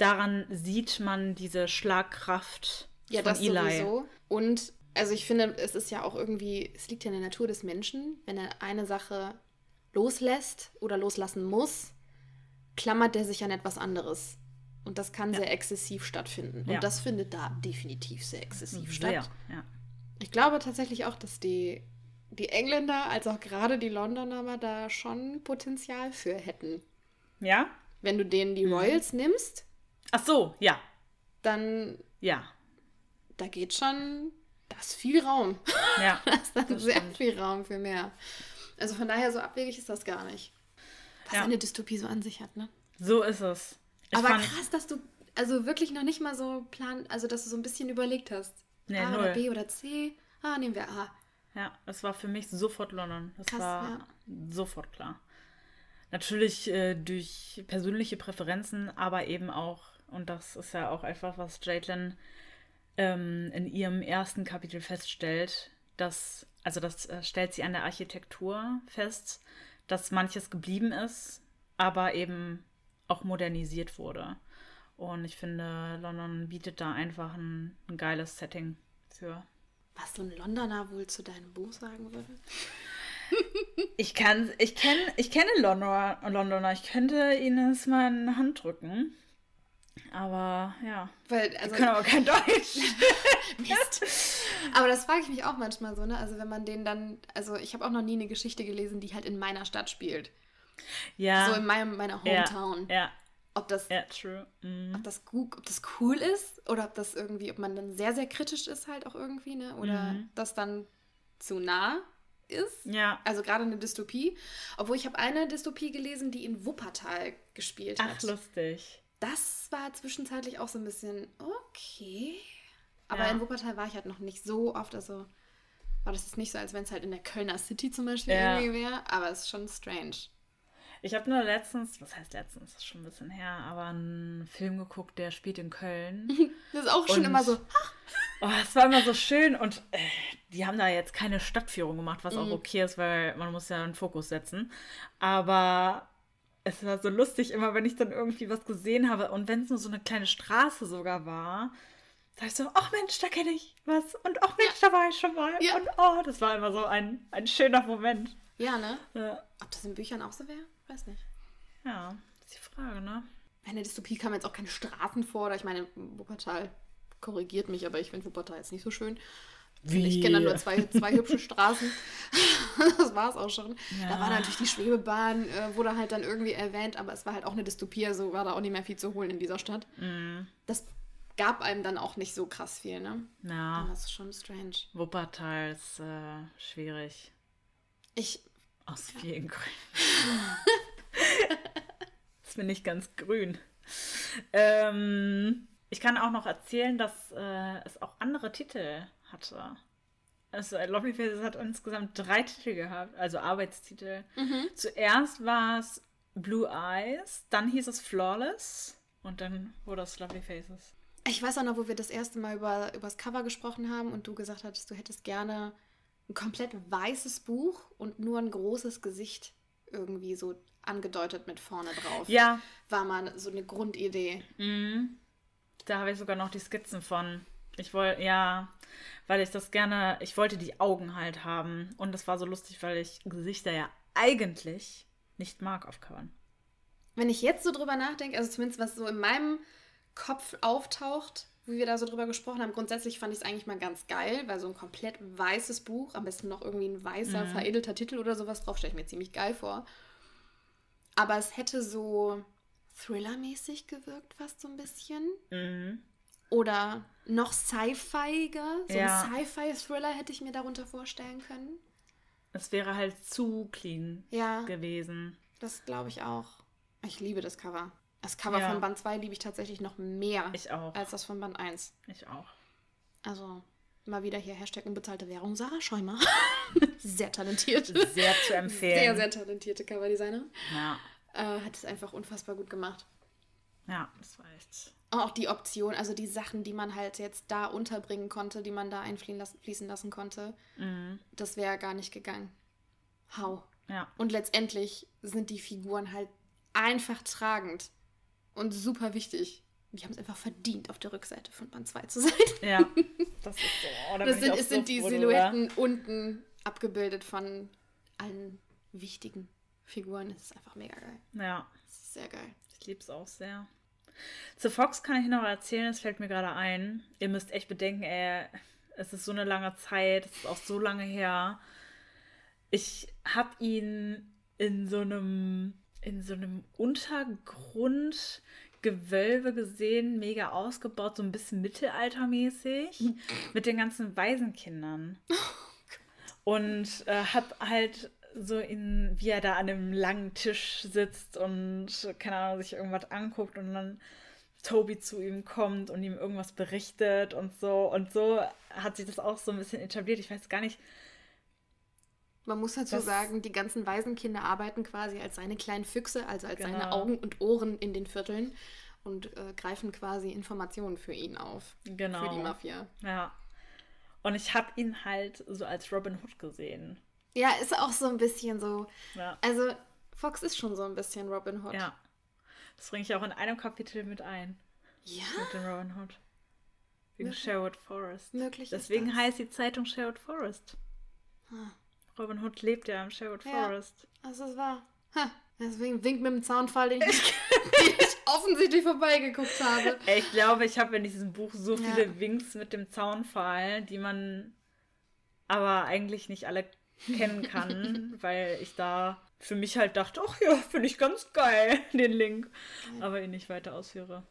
Speaker 1: Daran sieht man diese Schlagkraft
Speaker 2: Ja,
Speaker 1: von
Speaker 2: das
Speaker 1: Eli.
Speaker 2: sowieso. Und also ich finde, es ist ja auch irgendwie, es liegt ja in der Natur des Menschen, wenn er eine Sache loslässt oder loslassen muss, klammert er sich an etwas anderes. Und das kann sehr exzessiv stattfinden.
Speaker 1: Ja.
Speaker 2: Und das findet da definitiv sehr exzessiv
Speaker 1: Sehr,
Speaker 2: statt.
Speaker 1: ja.
Speaker 2: Ich glaube tatsächlich auch, dass die, die Engländer als auch gerade die Londoner mal da schon Potenzial für hätten.
Speaker 1: Ja?
Speaker 2: Wenn du denen
Speaker 1: Mhm.
Speaker 2: die Royals nimmst,
Speaker 1: Ach so, ja.
Speaker 2: dann
Speaker 1: Ja.
Speaker 2: da geht schon, da ist viel Raum.
Speaker 1: Ja.
Speaker 2: Da ist dann
Speaker 1: Das
Speaker 2: sehr
Speaker 1: stimmt.
Speaker 2: viel Raum für mehr. Also von daher, so abwegig ist das gar nicht. Was
Speaker 1: Ja.
Speaker 2: eine Dystopie so an sich hat, ne?
Speaker 1: So ist es. Ich
Speaker 2: Aber krass, dass du also wirklich noch nicht mal so plan, also dass du so ein bisschen überlegt hast.
Speaker 1: Nee,
Speaker 2: A
Speaker 1: null.
Speaker 2: oder B oder C. Ah, nehmen wir A.
Speaker 1: Ja, es war für mich sofort London. Das
Speaker 2: Krass,
Speaker 1: war
Speaker 2: ja.
Speaker 1: sofort klar. Natürlich äh, durch persönliche Präferenzen, aber eben auch, und das ist ja auch einfach, was Jaitlin ähm, in ihrem ersten Kapitel feststellt, dass, also das äh, stellt sie an der Architektur fest, dass manches geblieben ist, aber eben auch modernisiert wurde. Und ich finde, London bietet da einfach ein, ein geiles Setting für.
Speaker 2: Was so ein Londoner wohl zu deinem Buch sagen würde?
Speaker 1: Ich kann, ich kenne, ich kenne Londoner, Londoner. Ich könnte ihnen es mal in die Hand drücken. Aber ja.
Speaker 2: Weil,
Speaker 1: Die
Speaker 2: also,
Speaker 1: können aber kein Deutsch.
Speaker 2: Mist. Aber das frage ich mich auch manchmal so, ne? Also wenn man den dann, also ich habe auch noch nie eine Geschichte gelesen, die halt in meiner Stadt spielt.
Speaker 1: Ja.
Speaker 2: So in meinem, meiner Hometown.
Speaker 1: Ja,
Speaker 2: Ob das,
Speaker 1: ja, true. Mhm.
Speaker 2: ob das gut, ob das cool ist oder ob das irgendwie, ob man dann sehr, sehr kritisch ist halt auch irgendwie, ne? Oder
Speaker 1: Mhm.
Speaker 2: das dann zu nah ist.
Speaker 1: Ja.
Speaker 2: Also gerade eine Dystopie. Obwohl ich habe eine Dystopie gelesen, die in Wuppertal gespielt hat.
Speaker 1: Ach, lustig.
Speaker 2: Das war zwischenzeitlich auch so ein bisschen okay. Aber
Speaker 1: Ja.
Speaker 2: in Wuppertal war ich halt noch nicht so oft. Also war das jetzt nicht so, als wenn es halt in der Kölner City zum Beispiel
Speaker 1: Ja.
Speaker 2: irgendwie wäre. Aber es ist schon strange.
Speaker 1: Ich habe nur letztens, was heißt letztens, das ist schon ein bisschen her, aber einen Film geguckt, der spielt in Köln.
Speaker 2: Das ist auch schon
Speaker 1: Und-
Speaker 2: immer so.
Speaker 1: Oh, es war immer so schön und äh, die haben da jetzt keine Stadtführung gemacht, was
Speaker 2: Mhm.
Speaker 1: auch okay ist, weil man muss ja einen Fokus setzen. Aber es war so lustig immer, wenn ich dann irgendwie was gesehen habe und wenn es nur so eine kleine Straße sogar war, da ich so, ach Mensch, da kenne ich was und ach Mensch, da war ich schon mal.
Speaker 2: Ja.
Speaker 1: Und oh, das war immer so ein, ein schöner Moment.
Speaker 2: Ja, ne?
Speaker 1: Ja,
Speaker 2: Ob das in Büchern auch so wäre? Weiß nicht.
Speaker 1: ja ist die Frage, ne?
Speaker 2: In der Dystopie kamen jetzt auch keine Straßen vor. Oder ich meine, Wuppertal korrigiert mich, aber ich finde Wuppertal jetzt nicht so schön. Ich kenne da nur zwei, zwei hübsche Straßen. das war es auch schon. Da
Speaker 1: Ja.
Speaker 2: war natürlich die Schwebebahn, äh, wurde halt dann irgendwie erwähnt, aber es war halt auch eine Dystopie, also war da auch nicht mehr viel zu holen in dieser Stadt.
Speaker 1: Mhm.
Speaker 2: Das gab einem dann auch nicht so krass viel, ne?
Speaker 1: Ja,
Speaker 2: Das ist schon strange.
Speaker 1: Wuppertal ist äh, schwierig.
Speaker 2: Ich,
Speaker 1: Aus vielen Gründen. ist mir nicht ganz grün. Ähm, ich kann auch noch erzählen, dass äh, es auch andere Titel hatte. Also Lovely Faces hat insgesamt drei Titel gehabt, also Arbeitstitel. Zuerst war es Blue Eyes, dann hieß es Flawless und dann wurde es Lovely Faces.
Speaker 2: ich weiß auch noch, wo wir das erste Mal über, über das Cover gesprochen haben und du gesagt hattest, du hättest gerne ein komplett weißes Buch und nur ein großes Gesicht irgendwie so angedeutet mit vorne drauf.
Speaker 1: Ja,
Speaker 2: War mal so eine Grundidee.
Speaker 1: Mhm. Da habe ich sogar noch die Skizzen von. Ich wollte, ja, weil ich das gerne, ich wollte die Augen halt haben. Und das war so lustig, weil ich Gesichter ja eigentlich nicht mag auf Covern.
Speaker 2: Wenn ich jetzt so drüber nachdenke, also zumindest was so in meinem Kopf auftaucht, wie wir da so drüber gesprochen haben, grundsätzlich fand ich es eigentlich mal ganz geil, weil so ein komplett weißes Buch, am besten noch irgendwie ein weißer, veredelter Titel oder sowas drauf, stelle ich mir ziemlich geil vor. Aber es hätte so Thriller-mäßig gewirkt, fast so ein bisschen.
Speaker 1: Mhm.
Speaker 2: Oder noch sci-fiiger. So
Speaker 1: Ja.
Speaker 2: ein Sci-Fi-Thriller hätte ich mir darunter vorstellen können.
Speaker 1: Es wäre halt zu clean
Speaker 2: Ja,
Speaker 1: gewesen.
Speaker 2: das glaube ich auch. Ich liebe das Cover. Das Cover
Speaker 1: Ja.
Speaker 2: von Band 2 liebe ich tatsächlich noch mehr als das von Band 1.
Speaker 1: Ich auch.
Speaker 2: Also mal wieder hier Hashtag unbezahlte Währung. Sarah Schäumer. sehr talentiert.
Speaker 1: Sehr zu empfehlen.
Speaker 2: Sehr, sehr talentierte Coverdesigner.
Speaker 1: Ja.
Speaker 2: Äh, hat es einfach unfassbar gut gemacht.
Speaker 1: Ja, das war echt.
Speaker 2: Auch die Option, also die Sachen, die man halt jetzt da unterbringen konnte, die man da einfließen lassen, konnte,
Speaker 1: Mhm.
Speaker 2: das wäre gar nicht gegangen. How?
Speaker 1: Ja.
Speaker 2: Und letztendlich sind die Figuren halt einfach tragend und super wichtig. Die haben es einfach verdient, auf der Rückseite von Band 2 zu sein.
Speaker 1: Ja. Das ist so. Oh, da
Speaker 2: Das sind, es sind die. Silhouetten unten abgebildet von allen wichtigen Figuren. Das ist einfach mega geil.
Speaker 1: Ja.
Speaker 2: Das ist sehr geil.
Speaker 1: Ich liebe es auch sehr. Zu Fox kann ich noch erzählen, es fällt mir gerade ein. Ihr müsst echt bedenken, ey, es ist so eine lange Zeit, es ist auch so lange her. Ich habe ihn in so einem in so einem Untergrundgewölbe gesehen, mega ausgebaut, so ein bisschen mittelaltermäßig, mit den ganzen Waisenkindern. Und äh, hab halt so in, wie er da an einem langen Tisch sitzt und, keine Ahnung, sich irgendwas anguckt und dann Toby zu ihm kommt und ihm irgendwas berichtet und so. Und so hat sich das auch so ein bisschen etabliert. Ich weiß gar nicht.
Speaker 2: Man muss dazu
Speaker 1: Das-
Speaker 2: sagen, die ganzen Waisenkinder arbeiten quasi als seine kleinen Füchse, also als seine
Speaker 1: Genau.
Speaker 2: Augen und Ohren in den Vierteln und äh, greifen quasi Informationen für ihn auf.
Speaker 1: Genau.
Speaker 2: Für die Mafia.
Speaker 1: Ja. Und ich habe ihn halt so als Robin Hood gesehen.
Speaker 2: Ja, ist auch so ein bisschen so.
Speaker 1: Ja.
Speaker 2: Also, Fox ist schon so ein bisschen Robin Hood.
Speaker 1: Ja. Das bringe ich auch in einem Kapitel mit ein.
Speaker 2: Ja?
Speaker 1: Mit dem Robin Hood. Wegen
Speaker 2: Möglich-
Speaker 1: Sherwood Forest.
Speaker 2: möglich
Speaker 1: Deswegen heißt die Zeitung Sherwood Forest.
Speaker 2: Ah.
Speaker 1: Robin Hood lebt ja am Sherwood
Speaker 2: Ja.
Speaker 1: Forest.
Speaker 2: Das ist wahr. Ha, deswegen winkt mit dem Zaunfall, den ich, den ich offensichtlich vorbeigeguckt habe.
Speaker 1: Ich glaube, ich habe in diesem Buch so
Speaker 2: Ja.
Speaker 1: viele Winks mit dem Zaunpfahl, die man aber eigentlich nicht alle kennen kann, weil ich da für mich halt dachte, ach ja, finde ich ganz geil, den Link. Aber ihn nicht weiter ausführe.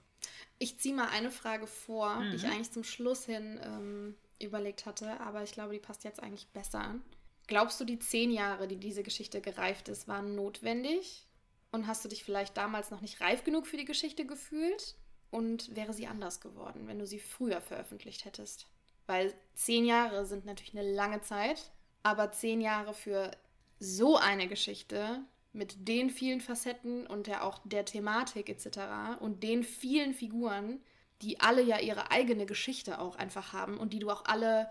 Speaker 2: Ich ziehe mal eine Frage vor, die ich
Speaker 1: Mhm.
Speaker 2: eigentlich zum Schluss hin ähm, überlegt hatte, aber ich glaube, die passt jetzt eigentlich besser an. Glaubst du, die zehn Jahre, die diese Geschichte gereift ist, waren notwendig? Und hast du dich vielleicht damals noch nicht reif genug für die Geschichte gefühlt? Und wäre sie anders geworden, wenn du sie früher veröffentlicht hättest? Weil zehn Jahre sind natürlich eine lange Zeit, aber zehn Jahre für so eine Geschichte mit den vielen Facetten und der auch der Thematik etc. und den vielen Figuren, die alle ja ihre eigene Geschichte auch einfach haben und die du auch alle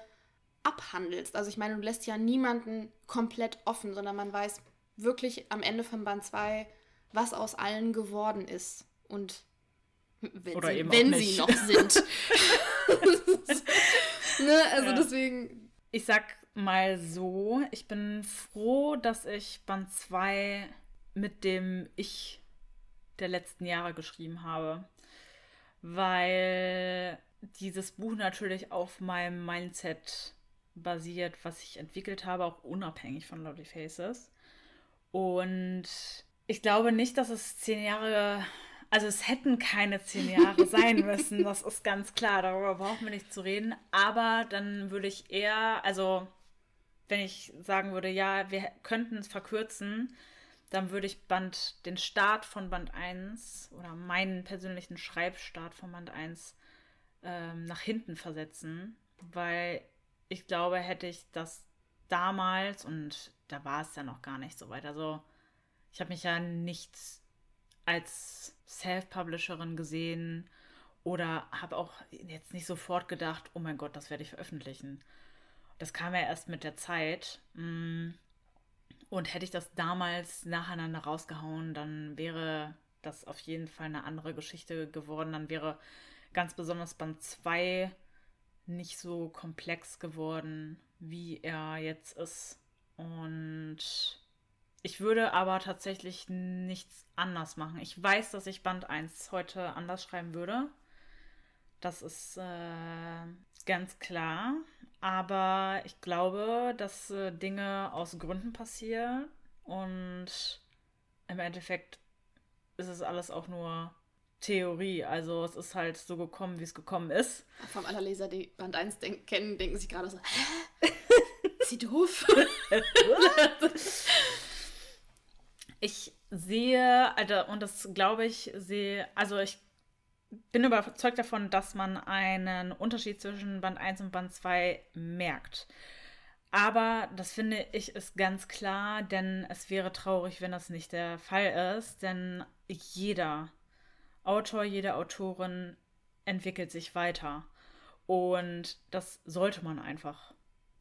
Speaker 2: abhandelst. Also ich meine, du lässt ja niemanden komplett offen, sondern man weiß wirklich am Ende von Band 2, was aus allen geworden ist. Und wenn, sie, wenn sie noch sind. ne? Also
Speaker 1: Ja.
Speaker 2: deswegen,
Speaker 1: Ich sag mal so, ich bin froh, dass ich Band 2 mit dem Ich der letzten Jahre geschrieben habe. Weil dieses Buch natürlich auf meinem Mindset basiert, was ich entwickelt habe, auch unabhängig von Lovely Faces. Und ich glaube nicht, dass es zehn Jahre, also es hätten keine zehn Jahre sein müssen, das ist ganz klar, darüber brauchen wir nicht zu reden. Aber dann würde ich eher, also wenn ich sagen würde, ja, wir könnten es verkürzen, dann würde ich Band, den Start von Band 1 oder meinen persönlichen Schreibstart von Band 1 ähm, nach hinten versetzen, weil ich glaube, hätte ich das damals, und da war es ja noch gar nicht so weit, also ich habe mich ja nicht als Self-Publisherin gesehen oder habe auch jetzt nicht sofort gedacht, oh mein Gott, das werde ich veröffentlichen. Das kam ja erst mit der Zeit. Mm. Und hätte ich das damals nacheinander rausgehauen, dann wäre das auf jeden Fall eine andere Geschichte geworden. Dann wäre ganz besonders Band 2 nicht so komplex geworden, wie er jetzt ist. Und ich würde aber tatsächlich nichts anders machen. Ich weiß, dass ich Band 1 heute anders schreiben würde. Das ist äh, ganz klar. Aber ich glaube, dass äh, Dinge aus Gründen passieren. Und im Endeffekt ist es alles auch nur Theorie. Also es ist halt so gekommen, wie es gekommen ist.
Speaker 2: vom aller Leser, die Band 1 denk kennen, denken sich gerade so, hä? Ist sie doof?
Speaker 1: Ich sehe, Alter, und das glaube ich, sehe, also ich bin überzeugt davon, dass man einen Unterschied zwischen Band 1 und Band 2 merkt. Aber das finde ich ist ganz klar, denn es wäre traurig, wenn das nicht der Fall ist, denn jeder Autor, jede Autorin entwickelt sich weiter. Und das sollte man einfach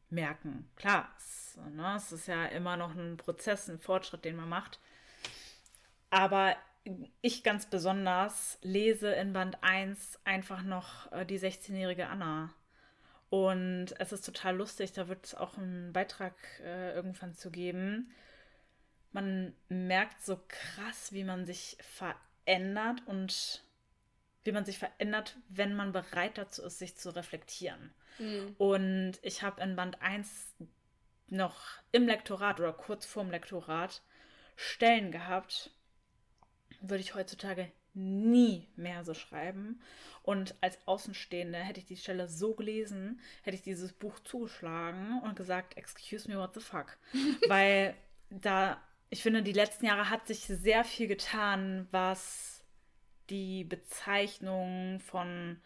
Speaker 1: merken. Klar, es, ne, es ist ja immer noch ein Prozess, ein Fortschritt, den man macht. Aber ich ganz besonders lese in Band 1 einfach noch äh, die 16-jährige Anna. Und es ist total lustig, da wird es auch einen Beitrag äh, irgendwann zu geben. Man merkt so krass, wie man sich verändert und wie man sich verändert, wenn man bereit dazu ist, sich zu reflektieren.
Speaker 2: Hm.
Speaker 1: Und ich habe in Band 1 noch im Lektorat oder kurz vorm Lektorat Stellen gehabt, würde ich heutzutage nie mehr so schreiben. Und als Außenstehende hätte ich die Stelle so gelesen, hätte ich dieses Buch zugeschlagen und gesagt, excuse me, what the fuck. Weil da, ich finde, die letzten Jahre hat sich sehr viel getan, was die Bezeichnung von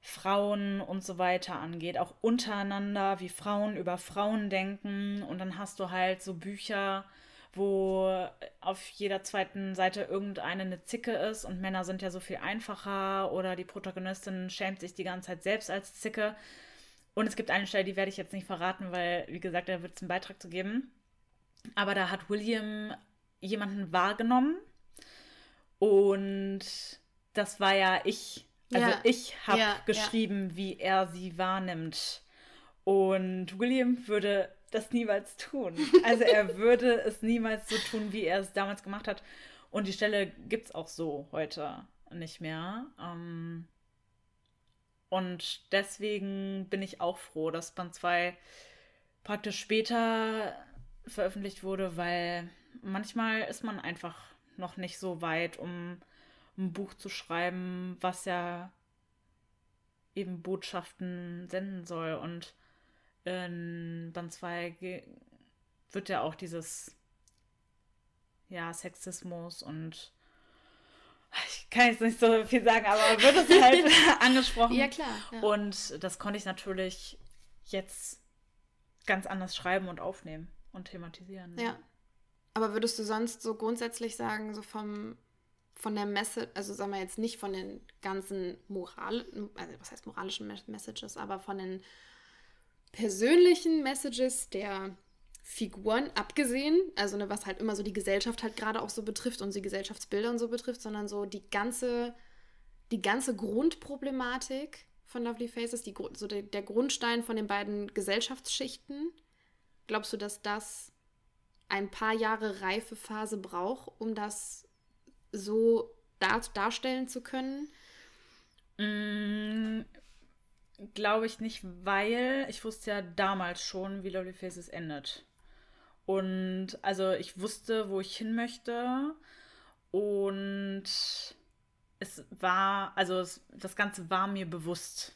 Speaker 1: Frauen und so weiter angeht, auch untereinander, wie Frauen über Frauen denken. Und dann hast du halt so Bücher, wo auf jeder zweiten Seite irgendeine eine Zicke ist und Männer sind ja so viel einfacher oder die Protagonistin schämt sich die ganze Zeit selbst als Zicke. Und es gibt eine Stelle, die werde ich jetzt nicht verraten, weil, wie gesagt, da wird es einen Beitrag zu geben. Aber da hat William jemanden wahrgenommen und das war ja ich. Also
Speaker 2: Ja.
Speaker 1: ich habe
Speaker 2: Ja, ja.
Speaker 1: geschrieben, wie er sie wahrnimmt. Und William würde das niemals tun. Also er würde es niemals so tun, wie er es damals gemacht hat. Und die Stelle gibt es auch so heute nicht mehr. Ähm, und deswegen bin ich auch froh, dass Band 2 praktisch später veröffentlicht wurde, weil manchmal ist man einfach noch nicht so weit, um ein Buch zu schreiben, was ja eben Botschaften senden soll. Und in Band 2 wird ja auch dieses ja, Sexismus und ich kann jetzt nicht so viel sagen, aber wird es halt angesprochen.
Speaker 2: Ja, klar. Ja.
Speaker 1: Und das konnte ich natürlich jetzt ganz anders schreiben und aufnehmen und thematisieren.
Speaker 2: Ja. Aber würdest du sonst so grundsätzlich sagen, so vom, von der Message, also sagen wir jetzt nicht von den ganzen Moral, also was heißt moralischen Mes- Messages, aber von den persönlichen Messages der Figuren abgesehen, also ne, was halt immer so die Gesellschaft halt gerade auch so betrifft und die Gesellschaftsbilder und so betrifft, sondern so die ganze, die ganze Grundproblematik von Lovely Faces, die, so der, der Grundstein von den beiden Gesellschaftsschichten. Glaubst du, dass das ein paar Jahre Reifephase braucht, um das so dar darstellen zu können?
Speaker 1: Glaube ich nicht, weil ich wusste ja damals schon, wie Lovely Faces endet. Und also ich wusste, wo ich hin möchte. Und es war, also es, das Ganze war mir bewusst.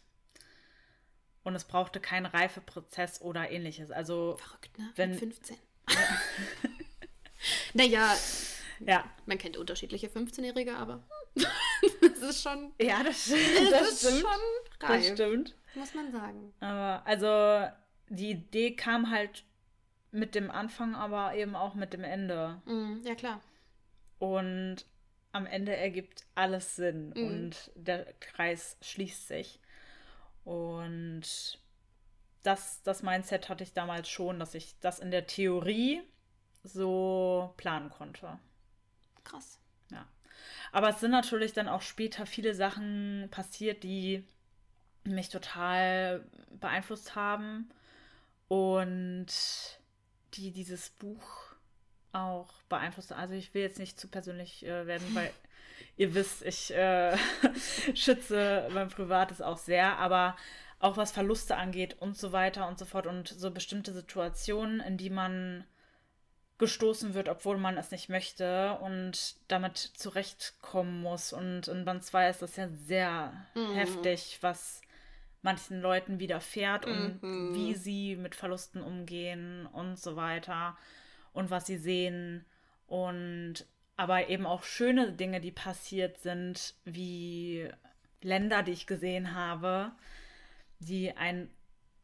Speaker 1: Und es brauchte keinen Reifeprozess oder ähnliches. Also,
Speaker 2: Verrückt, ne?
Speaker 1: Wenn-
Speaker 2: Mit 15. naja,
Speaker 1: ja.
Speaker 2: man kennt unterschiedliche 15-Jährige, aber das ist schon,
Speaker 1: Ja, das,
Speaker 2: das
Speaker 1: das
Speaker 2: ist
Speaker 1: stimmt.
Speaker 2: schon
Speaker 1: Das
Speaker 2: reif,
Speaker 1: stimmt.
Speaker 2: muss man sagen.
Speaker 1: Aber also die Idee kam halt mit dem Anfang, aber eben auch mit dem Ende.
Speaker 2: Mhm, ja, klar.
Speaker 1: Und am Ende ergibt alles Sinn
Speaker 2: Mhm.
Speaker 1: und der Kreis schließt sich. Und das, das Mindset hatte ich damals schon, dass ich das in der Theorie so planen konnte.
Speaker 2: Krass.
Speaker 1: Ja. Aber es sind natürlich dann auch später viele Sachen passiert, die mich total beeinflusst haben und die dieses Buch auch beeinflusst. Also ich will jetzt nicht zu persönlich äh, werden, weil ihr wisst, ich äh, schütze mein Privates auch sehr, aber auch was Verluste angeht und so weiter und so fort und so bestimmte Situationen, in die man gestoßen wird, obwohl man es nicht möchte und damit zurechtkommen muss. Und in Band 2 ist das ja sehr
Speaker 2: Mhm.
Speaker 1: heftig, was manchen Leuten widerfährt und
Speaker 2: Mhm.
Speaker 1: wie sie mit Verlusten umgehen und so weiter und was sie sehen und aber eben auch schöne Dinge, die passiert sind, wie Länder, die ich gesehen habe, die einen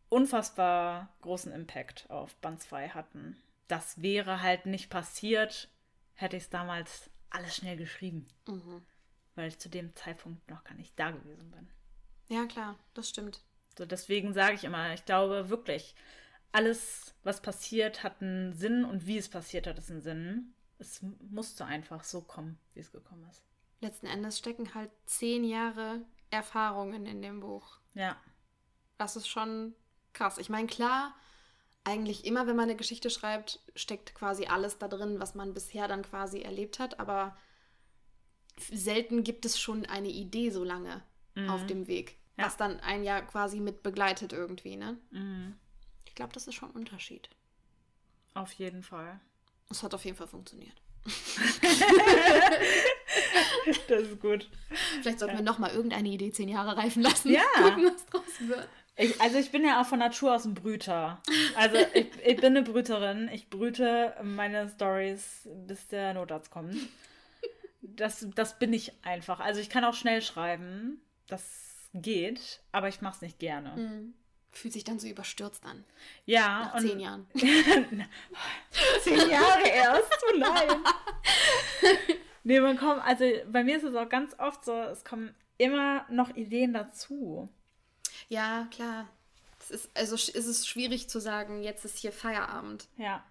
Speaker 1: unfassbar großen Impact auf Band 2 hatten. Das wäre halt nicht passiert, hätte ich es damals alles schnell geschrieben,
Speaker 2: Mhm.
Speaker 1: weil ich zu dem Zeitpunkt noch gar nicht da gewesen bin.
Speaker 2: Ja, klar, das stimmt.
Speaker 1: So, deswegen sage ich immer, ich glaube wirklich, alles, was passiert, hat einen Sinn und wie es passiert hat, ist ein Sinn. Es musste einfach so kommen, wie es gekommen ist.
Speaker 2: Letzten Endes stecken halt zehn Jahre Erfahrungen in dem Buch.
Speaker 1: Ja,
Speaker 2: Das ist schon krass. Ich meine, klar, eigentlich immer, wenn man eine Geschichte schreibt, steckt quasi alles da drin, was man bisher dann quasi erlebt hat, aber selten gibt es schon eine Idee so lange auf dem Weg,
Speaker 1: Ja.
Speaker 2: was dann ein Jahr quasi mit begleitet irgendwie, ne?
Speaker 1: mhm.
Speaker 2: Ich glaube, das ist schon ein Unterschied.
Speaker 1: auf jeden Fall.
Speaker 2: Es hat auf jeden Fall funktioniert.
Speaker 1: Das ist gut.
Speaker 2: Vielleicht sollten wir noch mal irgendeine Idee zehn Jahre reifen lassen.
Speaker 1: Ja.
Speaker 2: Gucken, was draus wird.
Speaker 1: Ich, also ich bin ja auch von Natur aus ein Brüter. Also ich, ich bin eine Brüterin. Ich brüte meine Stories, bis der Notarzt kommt. Das, das bin ich einfach. Also ich kann auch schnell schreiben. Das geht, aber ich mache es nicht gerne.
Speaker 2: Mhm. Fühlt sich dann so überstürzt an.
Speaker 1: Ja.
Speaker 2: Nach zehn Jahren.
Speaker 1: zehn Jahre erst? Oh nein. nee, man kommt, also bei mir ist es auch ganz oft so, es kommen immer noch Ideen dazu.
Speaker 2: Ja, klar. Es ist, also es ist schwierig zu sagen, jetzt ist hier Feierabend.
Speaker 1: Ja.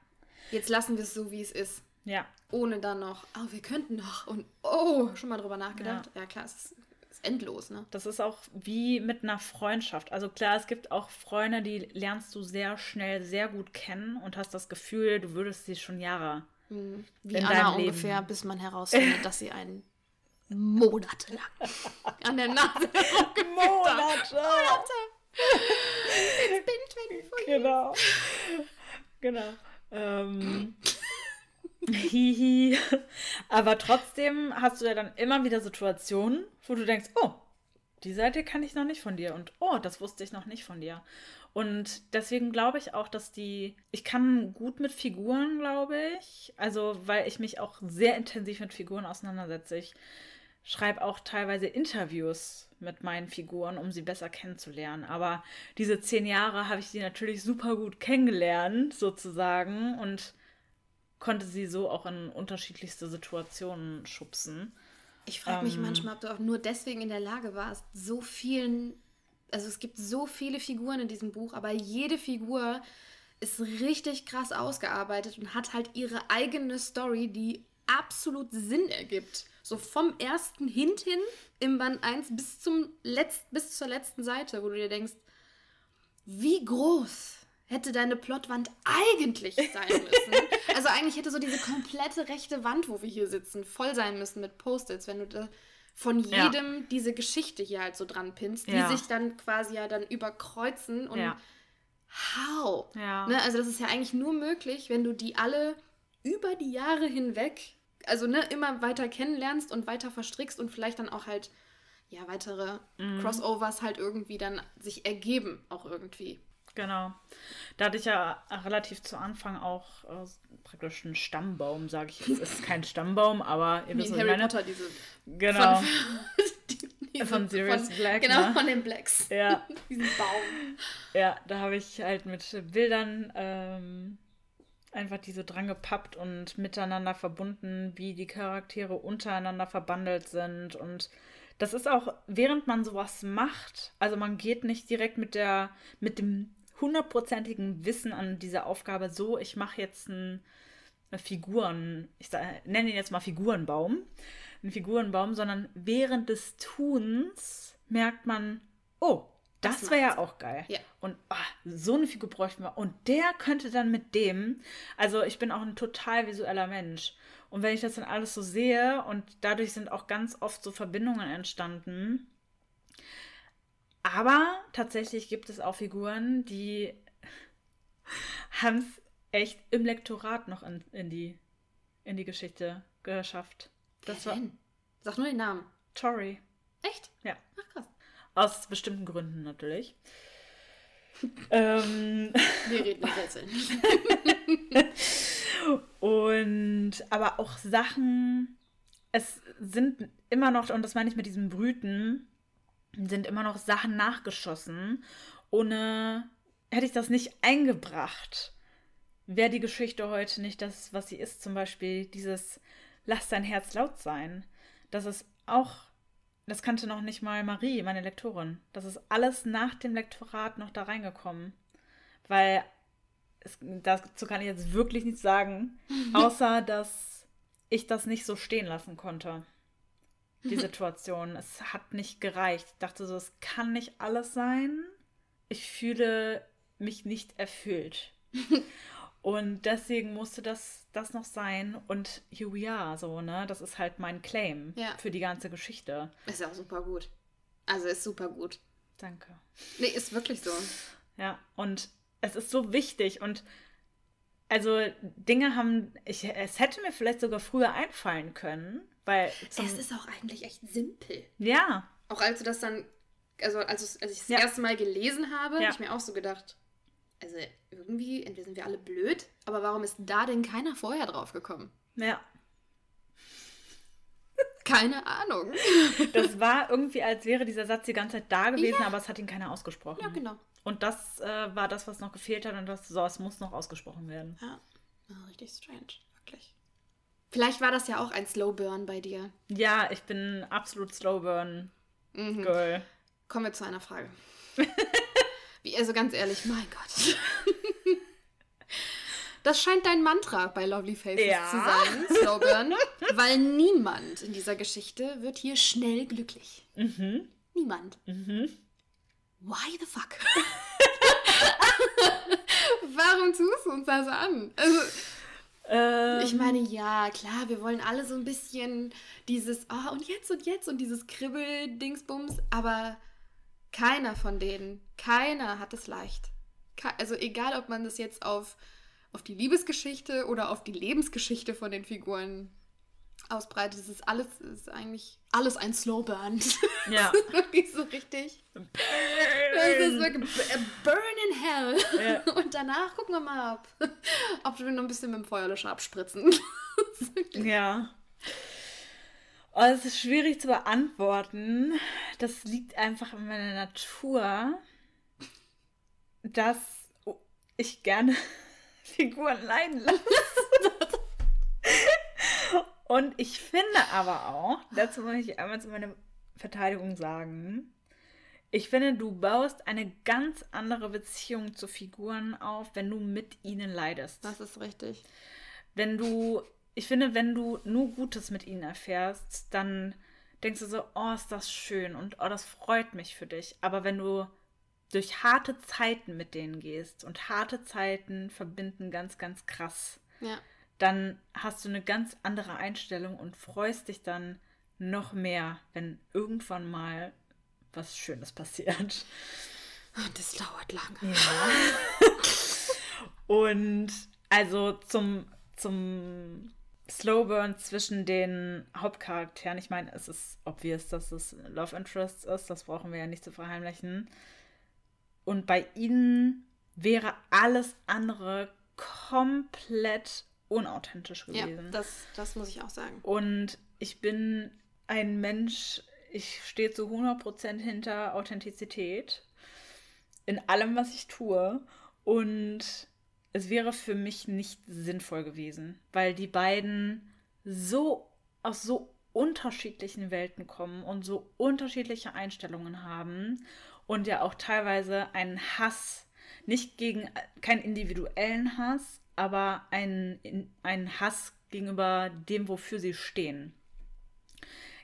Speaker 2: Jetzt lassen wir es so, wie es ist.
Speaker 1: Ja.
Speaker 2: Ohne dann noch, oh, wir könnten noch. Und oh, schon mal drüber nachgedacht. Ja, ja klar, es ist endlos, ne?
Speaker 1: Das ist auch wie mit einer Freundschaft. Also klar, es gibt auch Freunde, die lernst du sehr schnell, sehr gut kennen und hast das Gefühl, du würdest sie schon Jahre.
Speaker 2: Hm. Wie Anna ungefähr, Leben. bis man herausfindet, dass sie einen monatelang an der Nase Monate. Monate.
Speaker 1: It's been 24 Genau. Genau. Ähm, hihi. Aber trotzdem hast du ja dann immer wieder Situationen, wo du denkst, oh, die Seite kann ich noch nicht von dir und oh, das wusste ich noch nicht von dir. Und deswegen glaube ich auch, dass die, ich kann gut mit Figuren, glaube ich, also weil ich mich auch sehr intensiv mit Figuren auseinandersetze. Ich schreibe auch teilweise Interviews mit meinen Figuren, um sie besser kennenzulernen. Aber diese zehn Jahre habe ich sie natürlich super gut kennengelernt, sozusagen, und konnte sie so auch in unterschiedlichste Situationen schubsen.
Speaker 2: Ich frage mich ähm, manchmal, ob du auch nur deswegen in der Lage warst, so vielen, also es gibt so viele Figuren in diesem Buch, aber jede Figur ist richtig krass ausgearbeitet und hat halt ihre eigene Story, die absolut Sinn ergibt. So vom ersten Hint hin im Band 1 bis, zum Letzt, bis zur letzten Seite, wo du dir denkst, wie groß hätte deine Plotwand eigentlich sein müssen? also eigentlich hätte so diese komplette rechte Wand, wo wir hier sitzen, voll sein müssen mit Post-its, wenn du da von jedem ja. diese Geschichte hier halt so dran pinnst, die ja. sich dann quasi ja dann überkreuzen und ja. how? Ne? Also das ist ja eigentlich nur möglich, wenn du die alle über die Jahre hinweg, also ne, immer weiter kennenlernst und weiter verstrickst und vielleicht dann auch halt ja weitere mhm. Crossovers halt irgendwie dann sich ergeben auch irgendwie.
Speaker 1: Genau. Da hatte ich ja relativ zu Anfang auch äh, praktisch einen Stammbaum, sage ich. Es ist kein Stammbaum, aber
Speaker 2: ihr wisst, was Harry meine. Potter, diese
Speaker 1: genau.
Speaker 2: Von,
Speaker 1: diese, von Sirius
Speaker 2: von,
Speaker 1: Black.
Speaker 2: Genau,
Speaker 1: ne?
Speaker 2: von den Blacks.
Speaker 1: Ja.
Speaker 2: Diesen Baum.
Speaker 1: Ja, da habe ich halt mit Bildern ähm, einfach diese dran gepappt und miteinander verbunden, wie die Charaktere untereinander verbandelt sind. Und das ist auch, während man sowas macht, also man geht nicht direkt mit der, mit dem hundertprozentigen Wissen an diese Aufgabe so, ich mache jetzt einen Figuren, ich nenne ihn jetzt mal Figurenbaum, einen Figurenbaum, sondern während des Tuns merkt man, oh, das, das wäre ja auch geil.
Speaker 2: Ja.
Speaker 1: Und oh, so eine Figur bräuchten wir. Und der könnte dann mit dem. Also ich bin auch ein total visueller Mensch. Und wenn ich das dann alles so sehe und dadurch sind auch ganz oft so Verbindungen entstanden. Aber tatsächlich gibt es auch Figuren, die haben es echt im Lektorat noch in, in, die, in die Geschichte geschafft.
Speaker 2: Das war, Sag nur den Namen.
Speaker 1: Tori.
Speaker 2: Echt?
Speaker 1: Ja.
Speaker 2: Ach krass.
Speaker 1: Aus bestimmten Gründen natürlich. ähm,
Speaker 2: Wir reden nicht Rätseln.
Speaker 1: und aber auch Sachen, es sind immer noch, und das meine ich mit diesem Brüten, sind immer noch Sachen nachgeschossen. Ohne hätte ich das nicht eingebracht, wäre die Geschichte heute nicht das, was sie ist. Zum Beispiel dieses Lass dein Herz laut sein. Das ist auch das kannte noch nicht mal Marie, meine Lektorin. Das ist alles nach dem Lektorat noch da reingekommen. Weil es, dazu kann ich jetzt wirklich nichts sagen, außer dass ich das nicht so stehen lassen konnte. Die Situation. es hat nicht gereicht. Ich dachte so, es kann nicht alles sein. Ich fühle mich nicht erfüllt. Und deswegen musste das, das noch sein. Und here we are, so, ne? Das ist halt mein Claim
Speaker 2: ja.
Speaker 1: für die ganze Geschichte.
Speaker 2: Ist auch super gut. Also ist super gut.
Speaker 1: Danke.
Speaker 2: Nee, ist wirklich so.
Speaker 1: Ja, und es ist so wichtig. Und also Dinge haben, ich, es hätte mir vielleicht sogar früher einfallen können, weil.
Speaker 2: es ist auch eigentlich echt simpel.
Speaker 1: Ja.
Speaker 2: Auch als du das dann also als, als ich das
Speaker 1: Ja.
Speaker 2: erste Mal gelesen habe,
Speaker 1: Ja.
Speaker 2: habe ich mir auch so gedacht, also irgendwie, entweder sind wir alle blöd, aber warum ist da denn keiner vorher drauf gekommen?
Speaker 1: Ja.
Speaker 2: Keine Ahnung.
Speaker 1: Das war irgendwie, als wäre dieser Satz die ganze Zeit da gewesen, aber es hat ihn keiner ausgesprochen.
Speaker 2: Ja, genau.
Speaker 1: Und das äh, war das, was noch gefehlt hat und das, so, es muss noch ausgesprochen werden.
Speaker 2: Ja, Ah, richtig strange, wirklich. Vielleicht war das ja auch ein Slow Burn bei dir.
Speaker 1: Ja, ich bin absolut Slow Burn
Speaker 2: Mhm.
Speaker 1: Girl.
Speaker 2: Kommen wir zu einer Frage. Wie, also ganz ehrlich, mein Gott. Das scheint dein Mantra bei Lovely Faces
Speaker 1: Ja.
Speaker 2: zu sein, Slowburn. Weil niemand in dieser Geschichte wird hier schnell glücklich.
Speaker 1: Mhm.
Speaker 2: Niemand.
Speaker 1: Mhm.
Speaker 2: Why the fuck? Warum tust du uns das an? Also,
Speaker 1: Ähm,
Speaker 2: ich meine, ja, klar, wir wollen alle so ein bisschen dieses, ah, und jetzt und jetzt und dieses Kribbel-Dingsbums, aber keiner von denen, keiner hat es leicht. Ke- Also egal, ob man das jetzt auf, auf die Liebesgeschichte oder auf die Lebensgeschichte von den Figuren ausbreitet, es ist alles, es ist eigentlich alles ein Slowburn.
Speaker 1: Ja.
Speaker 2: Das ist wirklich so richtig. Das ist wirklich b- Burn in Hell.
Speaker 1: Ja.
Speaker 2: Und danach gucken wir mal, ob, ob wir noch ein bisschen mit dem Feuerlöscher abspritzen.
Speaker 1: Ja. Oh, es ist schwierig zu beantworten. Das liegt einfach in meiner Natur, dass ich gerne Figuren leiden lasse. Und ich finde aber auch, dazu muss ich einmal zu meiner Verteidigung sagen, ich finde, du baust eine ganz andere Beziehung zu Figuren auf, wenn du mit ihnen leidest
Speaker 2: Das ist richtig.
Speaker 1: wenn du, ich finde, wenn du nur Gutes mit ihnen erfährst, dann denkst du so, oh, ist das schön und oh, das freut mich für dich. Aber wenn du durch harte Zeiten mit denen gehst und harte Zeiten verbinden ganz, ganz krass,
Speaker 2: Ja.
Speaker 1: Dann hast du eine ganz andere Einstellung und freust dich dann noch mehr, wenn irgendwann mal was Schönes passiert.
Speaker 2: Das dauert lange.
Speaker 1: Ja. Und also zum, zum Slowburn zwischen den Hauptcharakteren, ich meine, es ist obvious, dass es Love Interest ist, das brauchen wir ja nicht zu verheimlichen. Und bei ihnen wäre alles andere komplett unauthentisch
Speaker 2: Ja,
Speaker 1: gewesen.
Speaker 2: das, das muss ich auch sagen.
Speaker 1: Und ich bin ein Mensch, ich stehe zu 100% hinter Authentizität in allem, was ich tue. Und es wäre für mich nicht sinnvoll gewesen, weil die beiden so aus so unterschiedlichen Welten kommen und so unterschiedliche Einstellungen haben und ja auch teilweise einen Hass, nicht gegen, keinen individuellen Hass, aber einen, einen Hass gegenüber dem, wofür sie stehen.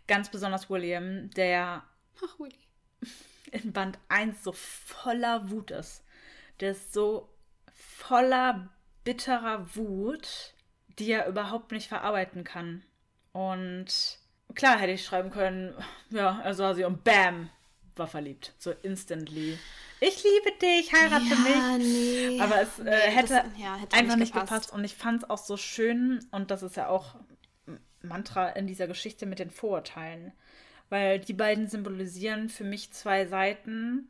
Speaker 1: Ganz besonders William, der
Speaker 2: Ach, Willy.
Speaker 1: in Band 1 so voller Wut ist. Der ist so voller bitterer Wut, die er überhaupt nicht verarbeiten kann. Und klar hätte ich schreiben können, ja, er sah sie und bam, war verliebt. So instantly. Ich liebe dich, heirate mich.
Speaker 2: nee.
Speaker 1: Aber es äh, hätte,
Speaker 2: das- ja, hätte
Speaker 1: einfach nicht gepasst. Und ich fand es auch so schön, und das ist ja auch Mantra in dieser Geschichte mit den Vorurteilen. Weil die beiden symbolisieren für mich zwei Seiten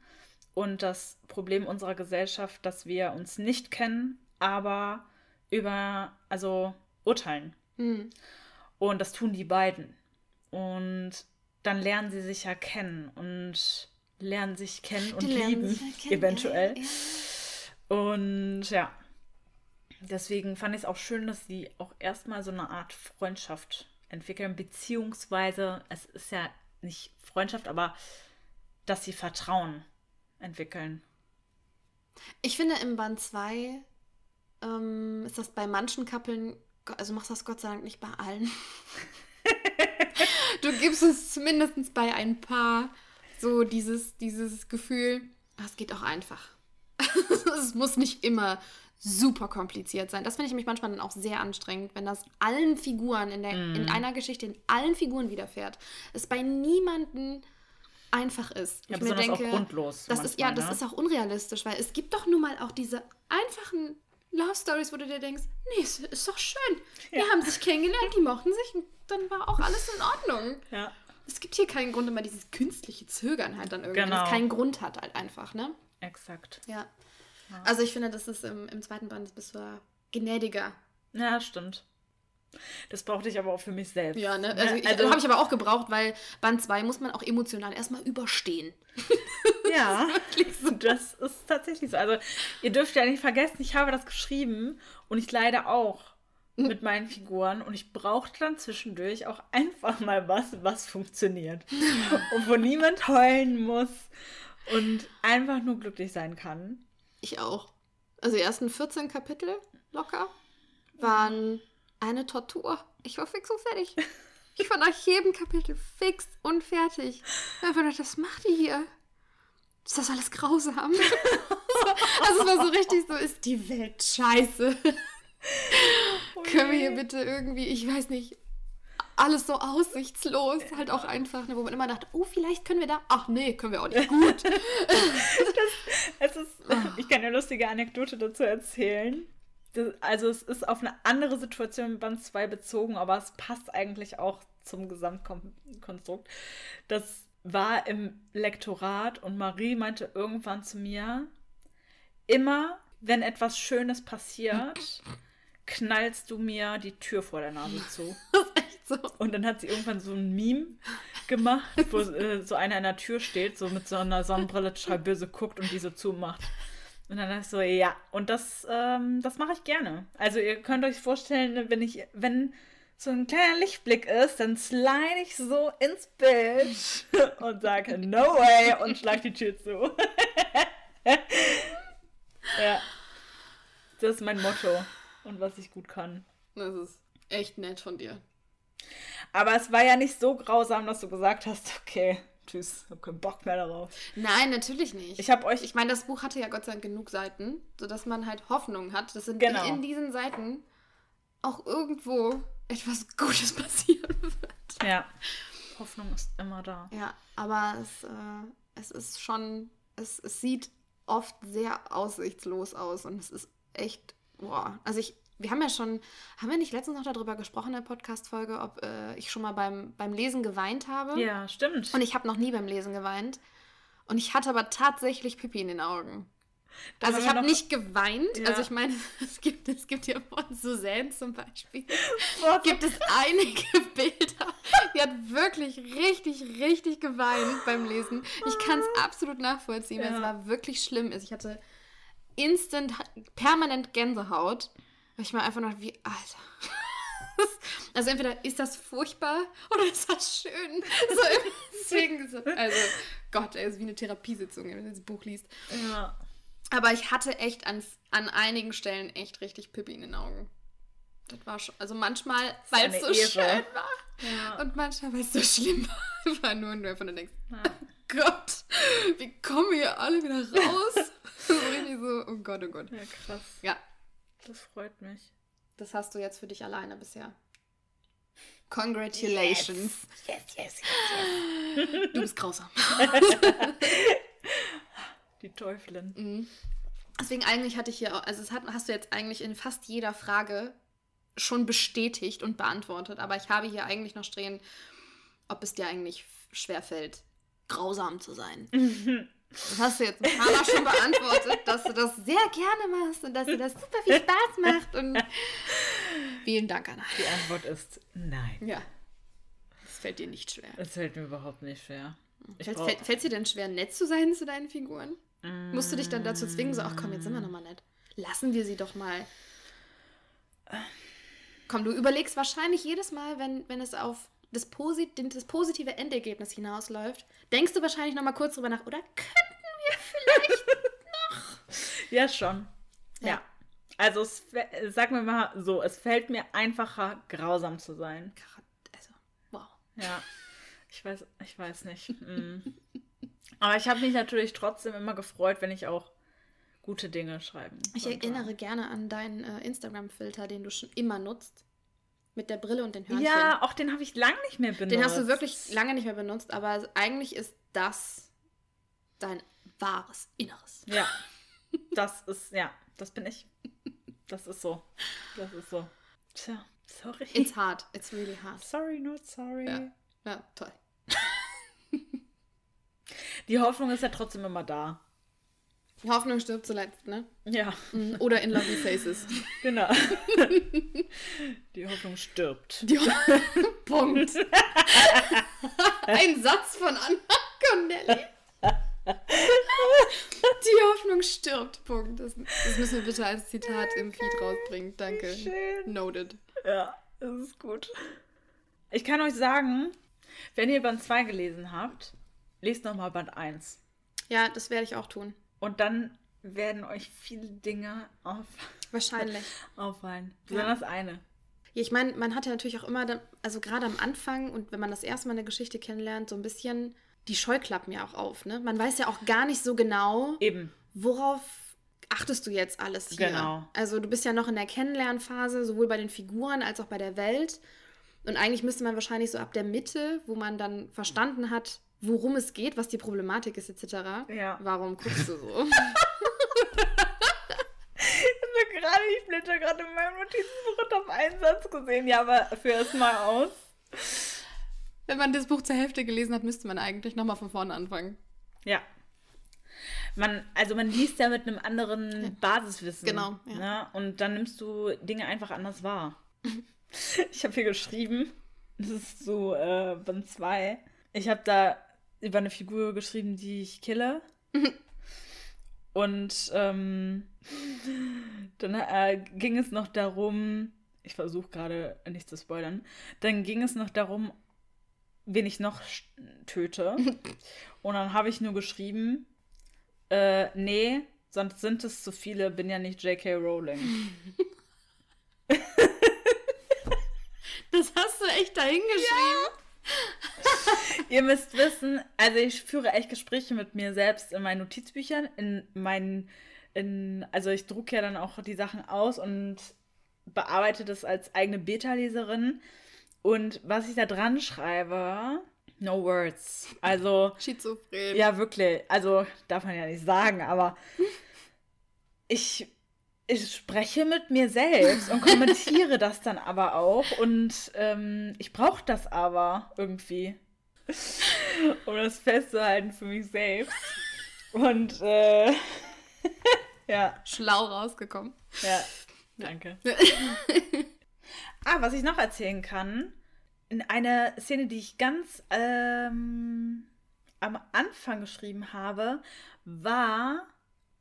Speaker 1: und das Problem unserer Gesellschaft, dass wir uns nicht kennen, aber über, also urteilen.
Speaker 2: Hm.
Speaker 1: Und das tun die beiden. Und dann lernen sie sich ja kennen und lernen sich kennen und lieben,
Speaker 2: kennen,
Speaker 1: eventuell.
Speaker 2: ja, ja.
Speaker 1: Und ja, deswegen fand ich es auch schön, dass sie auch erstmal so eine Art Freundschaft entwickeln, beziehungsweise es ist ja nicht Freundschaft, aber dass sie Vertrauen entwickeln.
Speaker 2: Ich finde, im Band 2 ähm, ist das bei manchen Kappeln, also machst das Gott sei Dank nicht bei allen. du gibst es zumindest bei ein paar so dieses, dieses Gefühl, ah, es geht auch einfach. es muss nicht immer super kompliziert sein. Das finde ich nämlich manchmal dann auch sehr anstrengend, wenn das allen Figuren in, der, in einer Geschichte, in allen Figuren widerfährt. Es bei niemandem einfach ist.
Speaker 1: Ja,
Speaker 2: Ich mir denke,
Speaker 1: auch grundlos.
Speaker 2: das ist, ja,
Speaker 1: manchmal,
Speaker 2: das
Speaker 1: ne?
Speaker 2: ist auch unrealistisch, weil es gibt doch nun mal auch diese einfachen Love Stories, wo du dir denkst, nee, ist, ist doch schön. Die
Speaker 1: Ja.
Speaker 2: haben sich kennengelernt, die mochten sich und dann war auch alles in Ordnung.
Speaker 1: Ja.
Speaker 2: Es gibt hier keinen Grund, immer dieses künstliche Zögern halt dann irgendwie,
Speaker 1: Genau.
Speaker 2: das keinen Grund hat halt einfach, ne?
Speaker 1: Exakt.
Speaker 2: Ja. Also ich finde, das ist im, im zweiten Band bist du da gnädiger.
Speaker 1: Ja, stimmt. Das brauchte ich aber auch für mich selbst.
Speaker 2: Ja, ne?
Speaker 1: Ne?
Speaker 2: Also, ich, habe ich aber auch gebraucht, weil Band 2 muss man auch emotional erstmal überstehen.
Speaker 1: Ja, das ist tatsächlich so. Also, ihr dürft ja nicht vergessen, ich habe das geschrieben und ich leide auch mit meinen Figuren und ich brauchte dann zwischendurch auch einfach mal was, was funktioniert. Und wo niemand heulen muss und einfach nur glücklich sein kann.
Speaker 2: Ich auch. Also die ersten 14 Kapitel locker waren eine Tortur. Ich war fix und fertig. Ich war nach jedem Kapitel fix und fertig. Einfach gedacht, was macht ihr hier? Ist das alles grausam? also es war so richtig so, ist die Welt scheiße. Können wir hier bitte irgendwie, ich weiß nicht, alles so aussichtslos, halt auch einfach, ne, wo man immer dachte, oh, vielleicht können wir da. Ach nee, können wir auch nicht. Gut.
Speaker 1: Es ist, ich kann eine lustige Anekdote dazu erzählen. Das, also es ist auf eine andere Situation in Band 2 bezogen, aber es passt eigentlich auch zum Gesamtkonstrukt. Das war im Lektorat und Marie meinte irgendwann zu mir, immer wenn etwas Schönes passiert, knallst du mir die Tür vor der Nase zu.
Speaker 2: Echt so.
Speaker 1: Und dann hat sie irgendwann so ein Meme gemacht, wo äh, so einer in der Tür steht, so mit so einer Sonnenbrille total böse guckt und die so zumacht. Und dann dachte ich so, ja, und das, ähm, das mache ich gerne. Also ihr könnt euch vorstellen, wenn ich, wenn so ein kleiner Lichtblick ist, dann slide ich so ins Bild und sage, no way, und schlag die Tür zu. ja. Das ist mein Motto und was ich gut kann.
Speaker 2: Das ist echt nett von dir.
Speaker 1: Aber es war ja nicht so grausam, dass du gesagt hast, okay, tschüss, hab keinen Bock mehr darauf.
Speaker 2: Nein, natürlich nicht.
Speaker 1: Ich habe euch,
Speaker 2: Ich meine, das Buch hatte ja Gott sei Dank genug Seiten, sodass man halt Hoffnung hat, dass in,
Speaker 1: Genau.
Speaker 2: in diesen Seiten auch irgendwo etwas Gutes passieren wird.
Speaker 1: ja, Hoffnung ist immer da.
Speaker 2: Ja, aber es, äh, es ist schon, es, es sieht oft sehr aussichtslos aus und es ist echt, boah. Also ich, wir haben ja schon, haben wir nicht letztens noch darüber gesprochen in der Podcast-Folge, ob äh, ich schon mal beim, beim Lesen geweint habe?
Speaker 1: Ja, stimmt.
Speaker 2: Und ich habe noch nie beim Lesen geweint. Und ich hatte aber tatsächlich Pipi in den Augen.
Speaker 1: Da
Speaker 2: also ich habe nicht geweint.
Speaker 1: Ja.
Speaker 2: Also ich meine, es gibt, es gibt hier von Suzanne zum Beispiel,
Speaker 1: Boah,
Speaker 2: gibt es einige Bilder. Die hat wirklich richtig, richtig geweint beim Lesen. Ich kann es absolut nachvollziehen, weil
Speaker 1: Ja.
Speaker 2: es war wirklich schlimm. ist. Ich hatte instant, permanent Gänsehaut. Weil ich mir einfach noch wie, Alter. Also entweder ist das furchtbar oder ist das schön. So, deswegen, so, also Gott, ey, ist wie eine Therapiesitzung, wenn du das Buch liest.
Speaker 1: ja.
Speaker 2: Aber ich hatte echt an, an einigen Stellen echt richtig Pippi in den Augen. Das war schon, also manchmal, weil es so
Speaker 1: Ehre.
Speaker 2: schön war
Speaker 1: Ja.
Speaker 2: und manchmal, weil es so schlimm war, war nur, nur von der denkst,
Speaker 1: ja.
Speaker 2: Gott, wie kommen wir hier alle wieder raus? so richtig so, oh Gott, oh Gott.
Speaker 1: ja, krass.
Speaker 2: Ja,
Speaker 1: Das freut mich.
Speaker 2: das hast du jetzt für dich alleine bisher. Congratulations.
Speaker 1: Yes, yes, yes,
Speaker 2: Du bist grausam.
Speaker 1: Die Teufelin.
Speaker 2: Mhm. Deswegen eigentlich hatte ich hier, auch- also es hat, hast du jetzt eigentlich in fast jeder Frage schon bestätigt und beantwortet, aber ich habe hier eigentlich noch stehen, ob es dir eigentlich schwerfällt, grausam zu sein. Das hast du jetzt ein paar Mal schon beantwortet, dass du das sehr gerne machst und dass dir das super viel Spaß macht und vielen Dank, Anna.
Speaker 1: Die Antwort ist nein.
Speaker 2: Ja, es fällt dir nicht schwer.
Speaker 1: Es fällt mir überhaupt nicht schwer.
Speaker 2: Fällt
Speaker 1: brauch-
Speaker 2: es dir denn schwer, nett zu sein zu deinen Figuren? Musst du dich dann dazu zwingen, so, ach komm, jetzt sind wir nochmal nett. Lassen wir sie doch mal. Komm, du überlegst wahrscheinlich jedes Mal, wenn, wenn es auf das, Posit das positive Endergebnis hinausläuft, denkst du wahrscheinlich nochmal kurz drüber nach, oder könnten
Speaker 1: Ja, schon. Ja.
Speaker 2: Ja.
Speaker 1: Also, es, sag mir mal so, es fällt mir einfacher, grausam zu sein.
Speaker 2: wir. Also, wow.
Speaker 1: Ja. Ich weiß, ich weiß nicht. Mm. Aber ich habe mich natürlich trotzdem immer gefreut, wenn ich auch gute Dinge schreiben
Speaker 2: Ich
Speaker 1: konnte.
Speaker 2: erinnere gerne an deinen äh, Instagram-Filter, den du schon immer nutzt. Mit der Brille und den Hörnchen.
Speaker 1: Ja, auch den habe ich lange nicht mehr benutzt.
Speaker 2: Den hast du wirklich lange nicht mehr benutzt, aber eigentlich ist das dein wahres Inneres.
Speaker 1: Ja. Das ist, ja, das bin ich. Das ist so. Das ist so. Tja, sorry.
Speaker 2: It's hard. It's really hard.
Speaker 1: sorry, not sorry.
Speaker 2: Ja. Ja, toll.
Speaker 1: Die Hoffnung ist ja trotzdem immer da.
Speaker 2: Die Hoffnung stirbt zuletzt, ne?
Speaker 1: Ja,
Speaker 2: Mhm. Oder in Lovely Faces.
Speaker 1: genau. Die Hoffnung stirbt.
Speaker 2: Die Ho Punkt. Ein Satz von Anna Connelly. Die Hoffnung stirbt. Punkt. Das, das müssen wir bitte als Zitat im Feed rausbringen. Danke.
Speaker 1: Schön.
Speaker 2: Noted.
Speaker 1: Ja, das ist gut. Ich kann euch sagen, wenn ihr Band 2 gelesen habt, lest nochmal Band 1.
Speaker 2: Ja, das werde ich auch tun.
Speaker 1: Und dann werden euch viele Dinge auf,
Speaker 2: Wahrscheinlich.
Speaker 1: auffallen. Besonders eine.
Speaker 2: Ja, ich meine, man hat ja natürlich auch immer, also gerade am Anfang und wenn man das erste Mal eine Geschichte kennenlernt, so ein bisschen die Scheuklappen ja auch auf. Ne? Man weiß ja auch gar nicht so genau,
Speaker 1: Eben.
Speaker 2: worauf achtest du jetzt alles hier.
Speaker 1: Genau.
Speaker 2: Also du bist ja noch in der Kennenlernphase, sowohl bei den Figuren als auch bei der Welt. Und eigentlich müsste man wahrscheinlich so ab der Mitte, wo man dann verstanden hat, worum es geht, was die Problematik ist, etc.
Speaker 1: Ja.
Speaker 2: Warum guckst du so?
Speaker 1: Gerade, ich blätter gerade in meinem Notizbuch und habe einen Satz gesehen. Ja, aber führ es mal aus.
Speaker 2: Wenn man das Buch zur Hälfte gelesen hat, müsste man eigentlich nochmal von vorne anfangen.
Speaker 1: Ja. Man, also man liest ja mit einem anderen Basiswissen.
Speaker 2: Genau, ja.
Speaker 1: Ne? Und dann nimmst du Dinge einfach anders wahr. ich habe hier geschrieben, das ist so äh, Band 2. Ich habe da über eine Figur geschrieben, die ich kille. Und ähm, dann äh, ging es noch darum, ich versuche gerade nicht zu spoilern, dann ging es noch darum, wen ich noch töte. Und dann habe ich nur geschrieben, äh, nee, sonst sind es zu viele, bin ja nicht J.K. Rowling.
Speaker 2: Das hast du echt dahingeschrieben.
Speaker 1: Ihr müsst wissen, also ich führe echt Gespräche mit mir selbst in meinen Notizbüchern, in meinen, in, also ich drucke ja dann auch die Sachen aus und bearbeite das als eigene Beta-Leserin. Und was ich da dran schreibe, no words. Also,
Speaker 2: Schizophren.
Speaker 1: ja, wirklich, also darf man ja nicht sagen, aber ich, ich spreche mit mir selbst und kommentiere das dann aber auch und ähm, ich brauche das aber irgendwie, um das festzuhalten für mich selbst. Und äh, ja,
Speaker 2: Schlau rausgekommen.
Speaker 1: ja, danke. Ah, was ich noch erzählen kann, in einer Szene, die ich ganz ähm, am Anfang geschrieben habe, war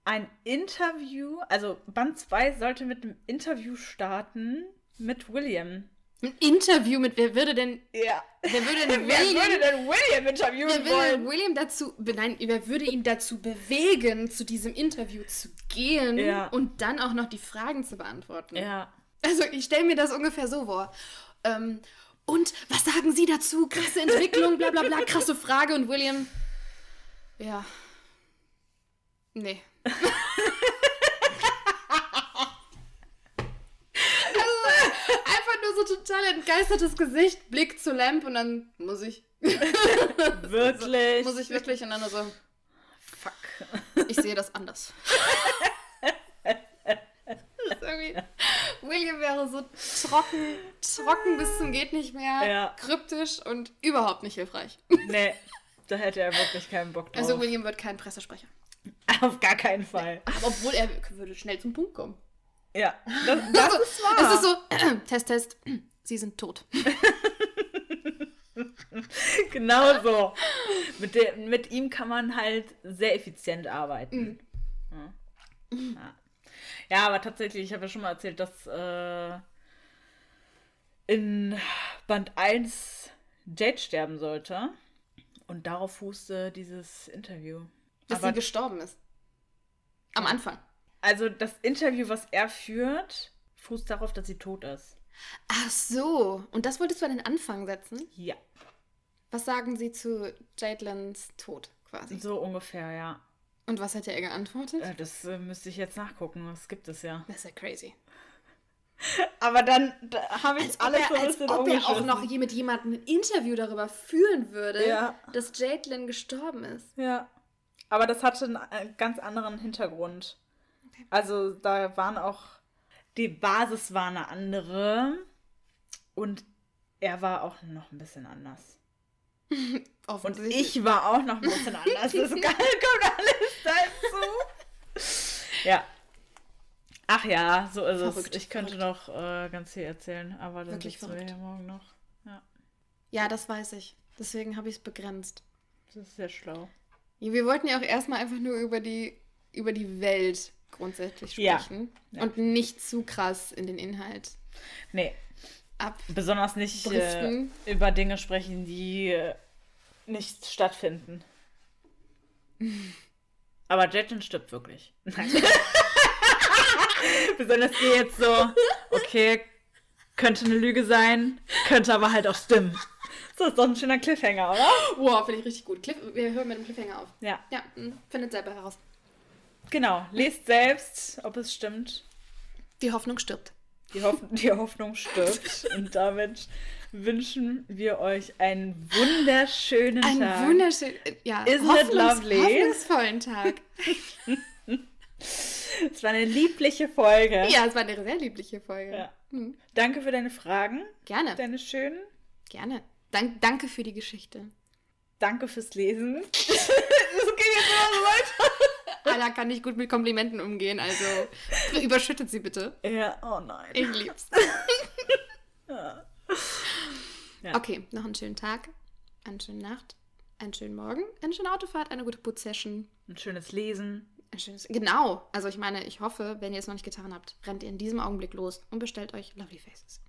Speaker 1: ein Interview, also Band 2 sollte mit einem Interview starten mit William.
Speaker 2: Ein Interview mit wer würde denn
Speaker 1: Ja.
Speaker 2: wer würde denn
Speaker 1: Wer
Speaker 2: William,
Speaker 1: würde denn William interviewen
Speaker 2: wer würde denn William dazu nein, wer würde ihn dazu bewegen, zu diesem Interview zu gehen
Speaker 1: Ja.
Speaker 2: und dann auch noch die Fragen zu beantworten?
Speaker 1: Ja.
Speaker 2: Also ich stelle mir das ungefähr so vor. Ähm, und was sagen Sie dazu? Krasse Entwicklung, bla bla bla, krasse Frage. Und William. Ja. Nee. Also, einfach nur so total entgeistertes Gesicht, Blick zu Lamp und dann muss ich.
Speaker 1: Wirklich.
Speaker 2: Muss ich wirklich und dann so,
Speaker 1: Fuck.
Speaker 2: ich sehe das anders. Das William wäre so trocken, trocken bis zum geht nicht mehr,
Speaker 1: Ja.
Speaker 2: kryptisch und überhaupt nicht hilfreich.
Speaker 1: Nee, da hätte er wirklich keinen Bock drauf.
Speaker 2: Also William wird kein Pressesprecher.
Speaker 1: Auf gar keinen Fall.
Speaker 2: Aber obwohl er würde schnell zum Punkt kommen.
Speaker 1: Ja, das, das
Speaker 2: Also,
Speaker 1: ist wahr.
Speaker 2: Es ist so, Test, Test, Sie sind tot.
Speaker 1: Genau so. Mit, dem, mit ihm kann man halt sehr effizient arbeiten. Ja. Ja. ja, aber tatsächlich, ich habe ja schon mal erzählt, dass äh, in Band 1 Jade sterben sollte. Und darauf fußte dieses Interview.
Speaker 2: Dass
Speaker 1: aber
Speaker 2: sie gestorben ist. Am Anfang.
Speaker 1: also das Interview, was er führt, fußt darauf, dass sie tot ist.
Speaker 2: Ach so. Und das wolltest du an den Anfang setzen?
Speaker 1: Ja,
Speaker 2: Was sagen Sie zu Jadelyns Tod quasi?
Speaker 1: so ungefähr, ja.
Speaker 2: Und was hat er geantwortet?
Speaker 1: Äh, Das äh, müsste ich jetzt nachgucken. Das gibt es ja.
Speaker 2: Das ist ja crazy.
Speaker 1: Aber dann da habe ich
Speaker 2: Als ob,
Speaker 1: alles
Speaker 2: er,
Speaker 1: so ein
Speaker 2: als ob er auch noch je mit jemandem ein Interview darüber führen würde,
Speaker 1: Ja.
Speaker 2: dass Jadlyn gestorben ist.
Speaker 1: Ja. Aber das hatte einen äh, ganz anderen Hintergrund. Also da waren auch, die Basis war eine andere und er war auch noch ein bisschen anders. Und ich war auch noch ein bisschen anders. Das kommt alles dazu. Ja. Ach ja, so ist
Speaker 2: Verrückt,
Speaker 1: es. Ich könnte noch äh, ganz viel erzählen, aber dann
Speaker 2: Wirklich
Speaker 1: sitzen wir
Speaker 2: verrückt.
Speaker 1: hier morgen noch. Ja,
Speaker 2: Ja, das weiß ich. Deswegen habe ich es begrenzt.
Speaker 1: das ist sehr schlau.
Speaker 2: Ja, Wir wollten ja auch erstmal einfach nur über die, über die Welt grundsätzlich
Speaker 1: Ja.
Speaker 2: sprechen.
Speaker 1: Ja.
Speaker 2: Und nicht zu krass in den Inhalt
Speaker 1: Nee,
Speaker 2: ab.
Speaker 1: besonders nicht äh, über Dinge sprechen, die äh, nicht stattfinden. Aber Jettin stirbt wirklich. Nein. besonders die jetzt so, okay, könnte eine Lüge sein, könnte aber halt auch stimmen. So ist doch ein schöner Cliffhanger, oder?
Speaker 2: Wow, finde ich richtig gut. Cliff, wir hören mit dem Cliffhanger auf.
Speaker 1: Ja,
Speaker 2: Ja, mh, findet selber heraus.
Speaker 1: genau. Lest selbst, ob es stimmt.
Speaker 2: Die Hoffnung stirbt.
Speaker 1: Die, Hoff die Hoffnung stirbt. Und damit wünschen wir euch einen wunderschönen
Speaker 2: Ein
Speaker 1: Tag.
Speaker 2: wunderschön, äh, ja,
Speaker 1: Isn't it lovely?
Speaker 2: hoffnungsvollen Tag.
Speaker 1: Es war eine liebliche Folge.
Speaker 2: ja, es war eine sehr liebliche Folge.
Speaker 1: Ja.
Speaker 2: Hm.
Speaker 1: Danke für deine Fragen,
Speaker 2: Gerne,
Speaker 1: deine schönen.
Speaker 2: gerne. Dank, danke für die Geschichte.
Speaker 1: Danke fürs Lesen. das geht jetzt immer so weiter.
Speaker 2: Anna kann nicht gut mit Komplimenten umgehen, also überschüttet sie bitte.
Speaker 1: Ja, oh nein.
Speaker 2: Ich lieb's.
Speaker 1: Ja.
Speaker 2: Okay, noch einen schönen Tag, eine schöne Nacht, einen schönen Morgen, eine schöne Autofahrt, eine gute Putzsession.
Speaker 1: Ein schönes Lesen.
Speaker 2: Ein schönes. Genau. Also ich meine, ich hoffe, wenn ihr es noch nicht getan habt, rennt ihr in diesem Augenblick los und bestellt euch Lovely Faces.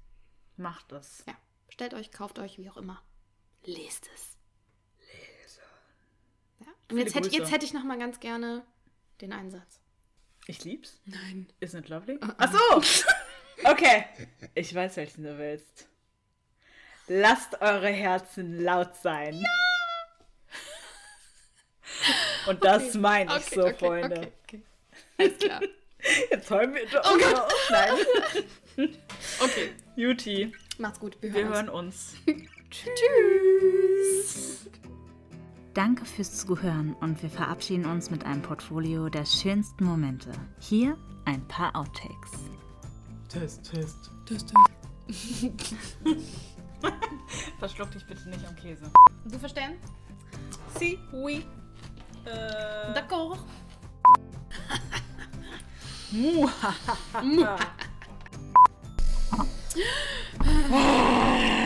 Speaker 1: Macht das.
Speaker 2: Ja. Bestellt euch, kauft euch, wie auch immer. Lest es. Lese. Ja. Und jetzt hätte, jetzt hätte ich noch mal ganz gerne den Einsatz.
Speaker 1: Ich lieb's.
Speaker 2: Nein.
Speaker 1: Isn't it lovely?
Speaker 2: Uh-uh.
Speaker 1: Ach so. Okay. Ich weiß, welchen du willst. Lasst eure Herzen laut sein. Und das meine ich so, Freunde.
Speaker 2: Okay, okay. Alles klar.
Speaker 1: Jetzt heulen wir doch.
Speaker 2: Oh Gott.
Speaker 1: Nein.
Speaker 2: Okay.
Speaker 1: Juti,
Speaker 2: Macht's gut. Wir
Speaker 1: wir
Speaker 2: hören,
Speaker 1: hören uns.
Speaker 2: Tschüss.
Speaker 3: Danke fürs Zuhören und wir verabschieden uns mit einem Portfolio der schönsten Momente. Hier ein paar Outtakes.
Speaker 1: Test, Test. Verschluck dich bitte nicht am Käse.
Speaker 2: Du verstehen?
Speaker 1: Si, oui. Äh,
Speaker 2: D'accord.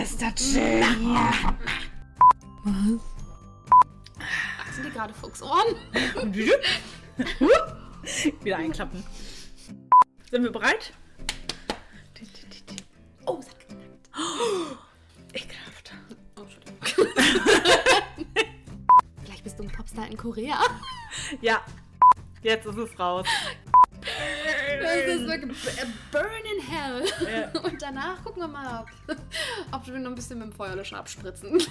Speaker 1: ist das schön hier.
Speaker 2: Sind die gerade Fuchsohren?
Speaker 1: Wieder einklappen. Sind wir bereit?
Speaker 2: Oh, es hat geknackt.
Speaker 1: Ekelhaft.
Speaker 2: Oh, Entschuldigung. Vielleicht bist du ein Popstar in Korea.
Speaker 1: Ja, jetzt ist es raus.
Speaker 2: Das ist wirklich a Burn in Hell.
Speaker 1: Ja.
Speaker 2: Und danach gucken wir mal, ob, ob wir noch ein bisschen mit dem Feuerlöscher abspritzen.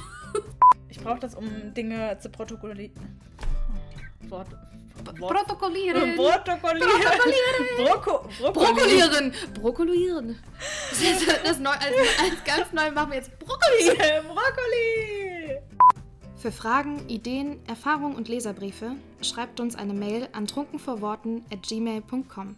Speaker 1: Ich brauche das, um Dinge zu protokollieren. Wort. Wort.
Speaker 2: Protokollieren.
Speaker 1: Protokollieren. Broko Brokkoli.
Speaker 2: Brokkolieren. Brokkolieren. Das, ist das neu, als, als ganz neu machen wir jetzt Brokkoli.
Speaker 1: Brokkoli.
Speaker 2: Für Fragen, Ideen, Erfahrungen und Leserbriefe schreibt uns eine Mail an trunkenvorworten at gmail.com.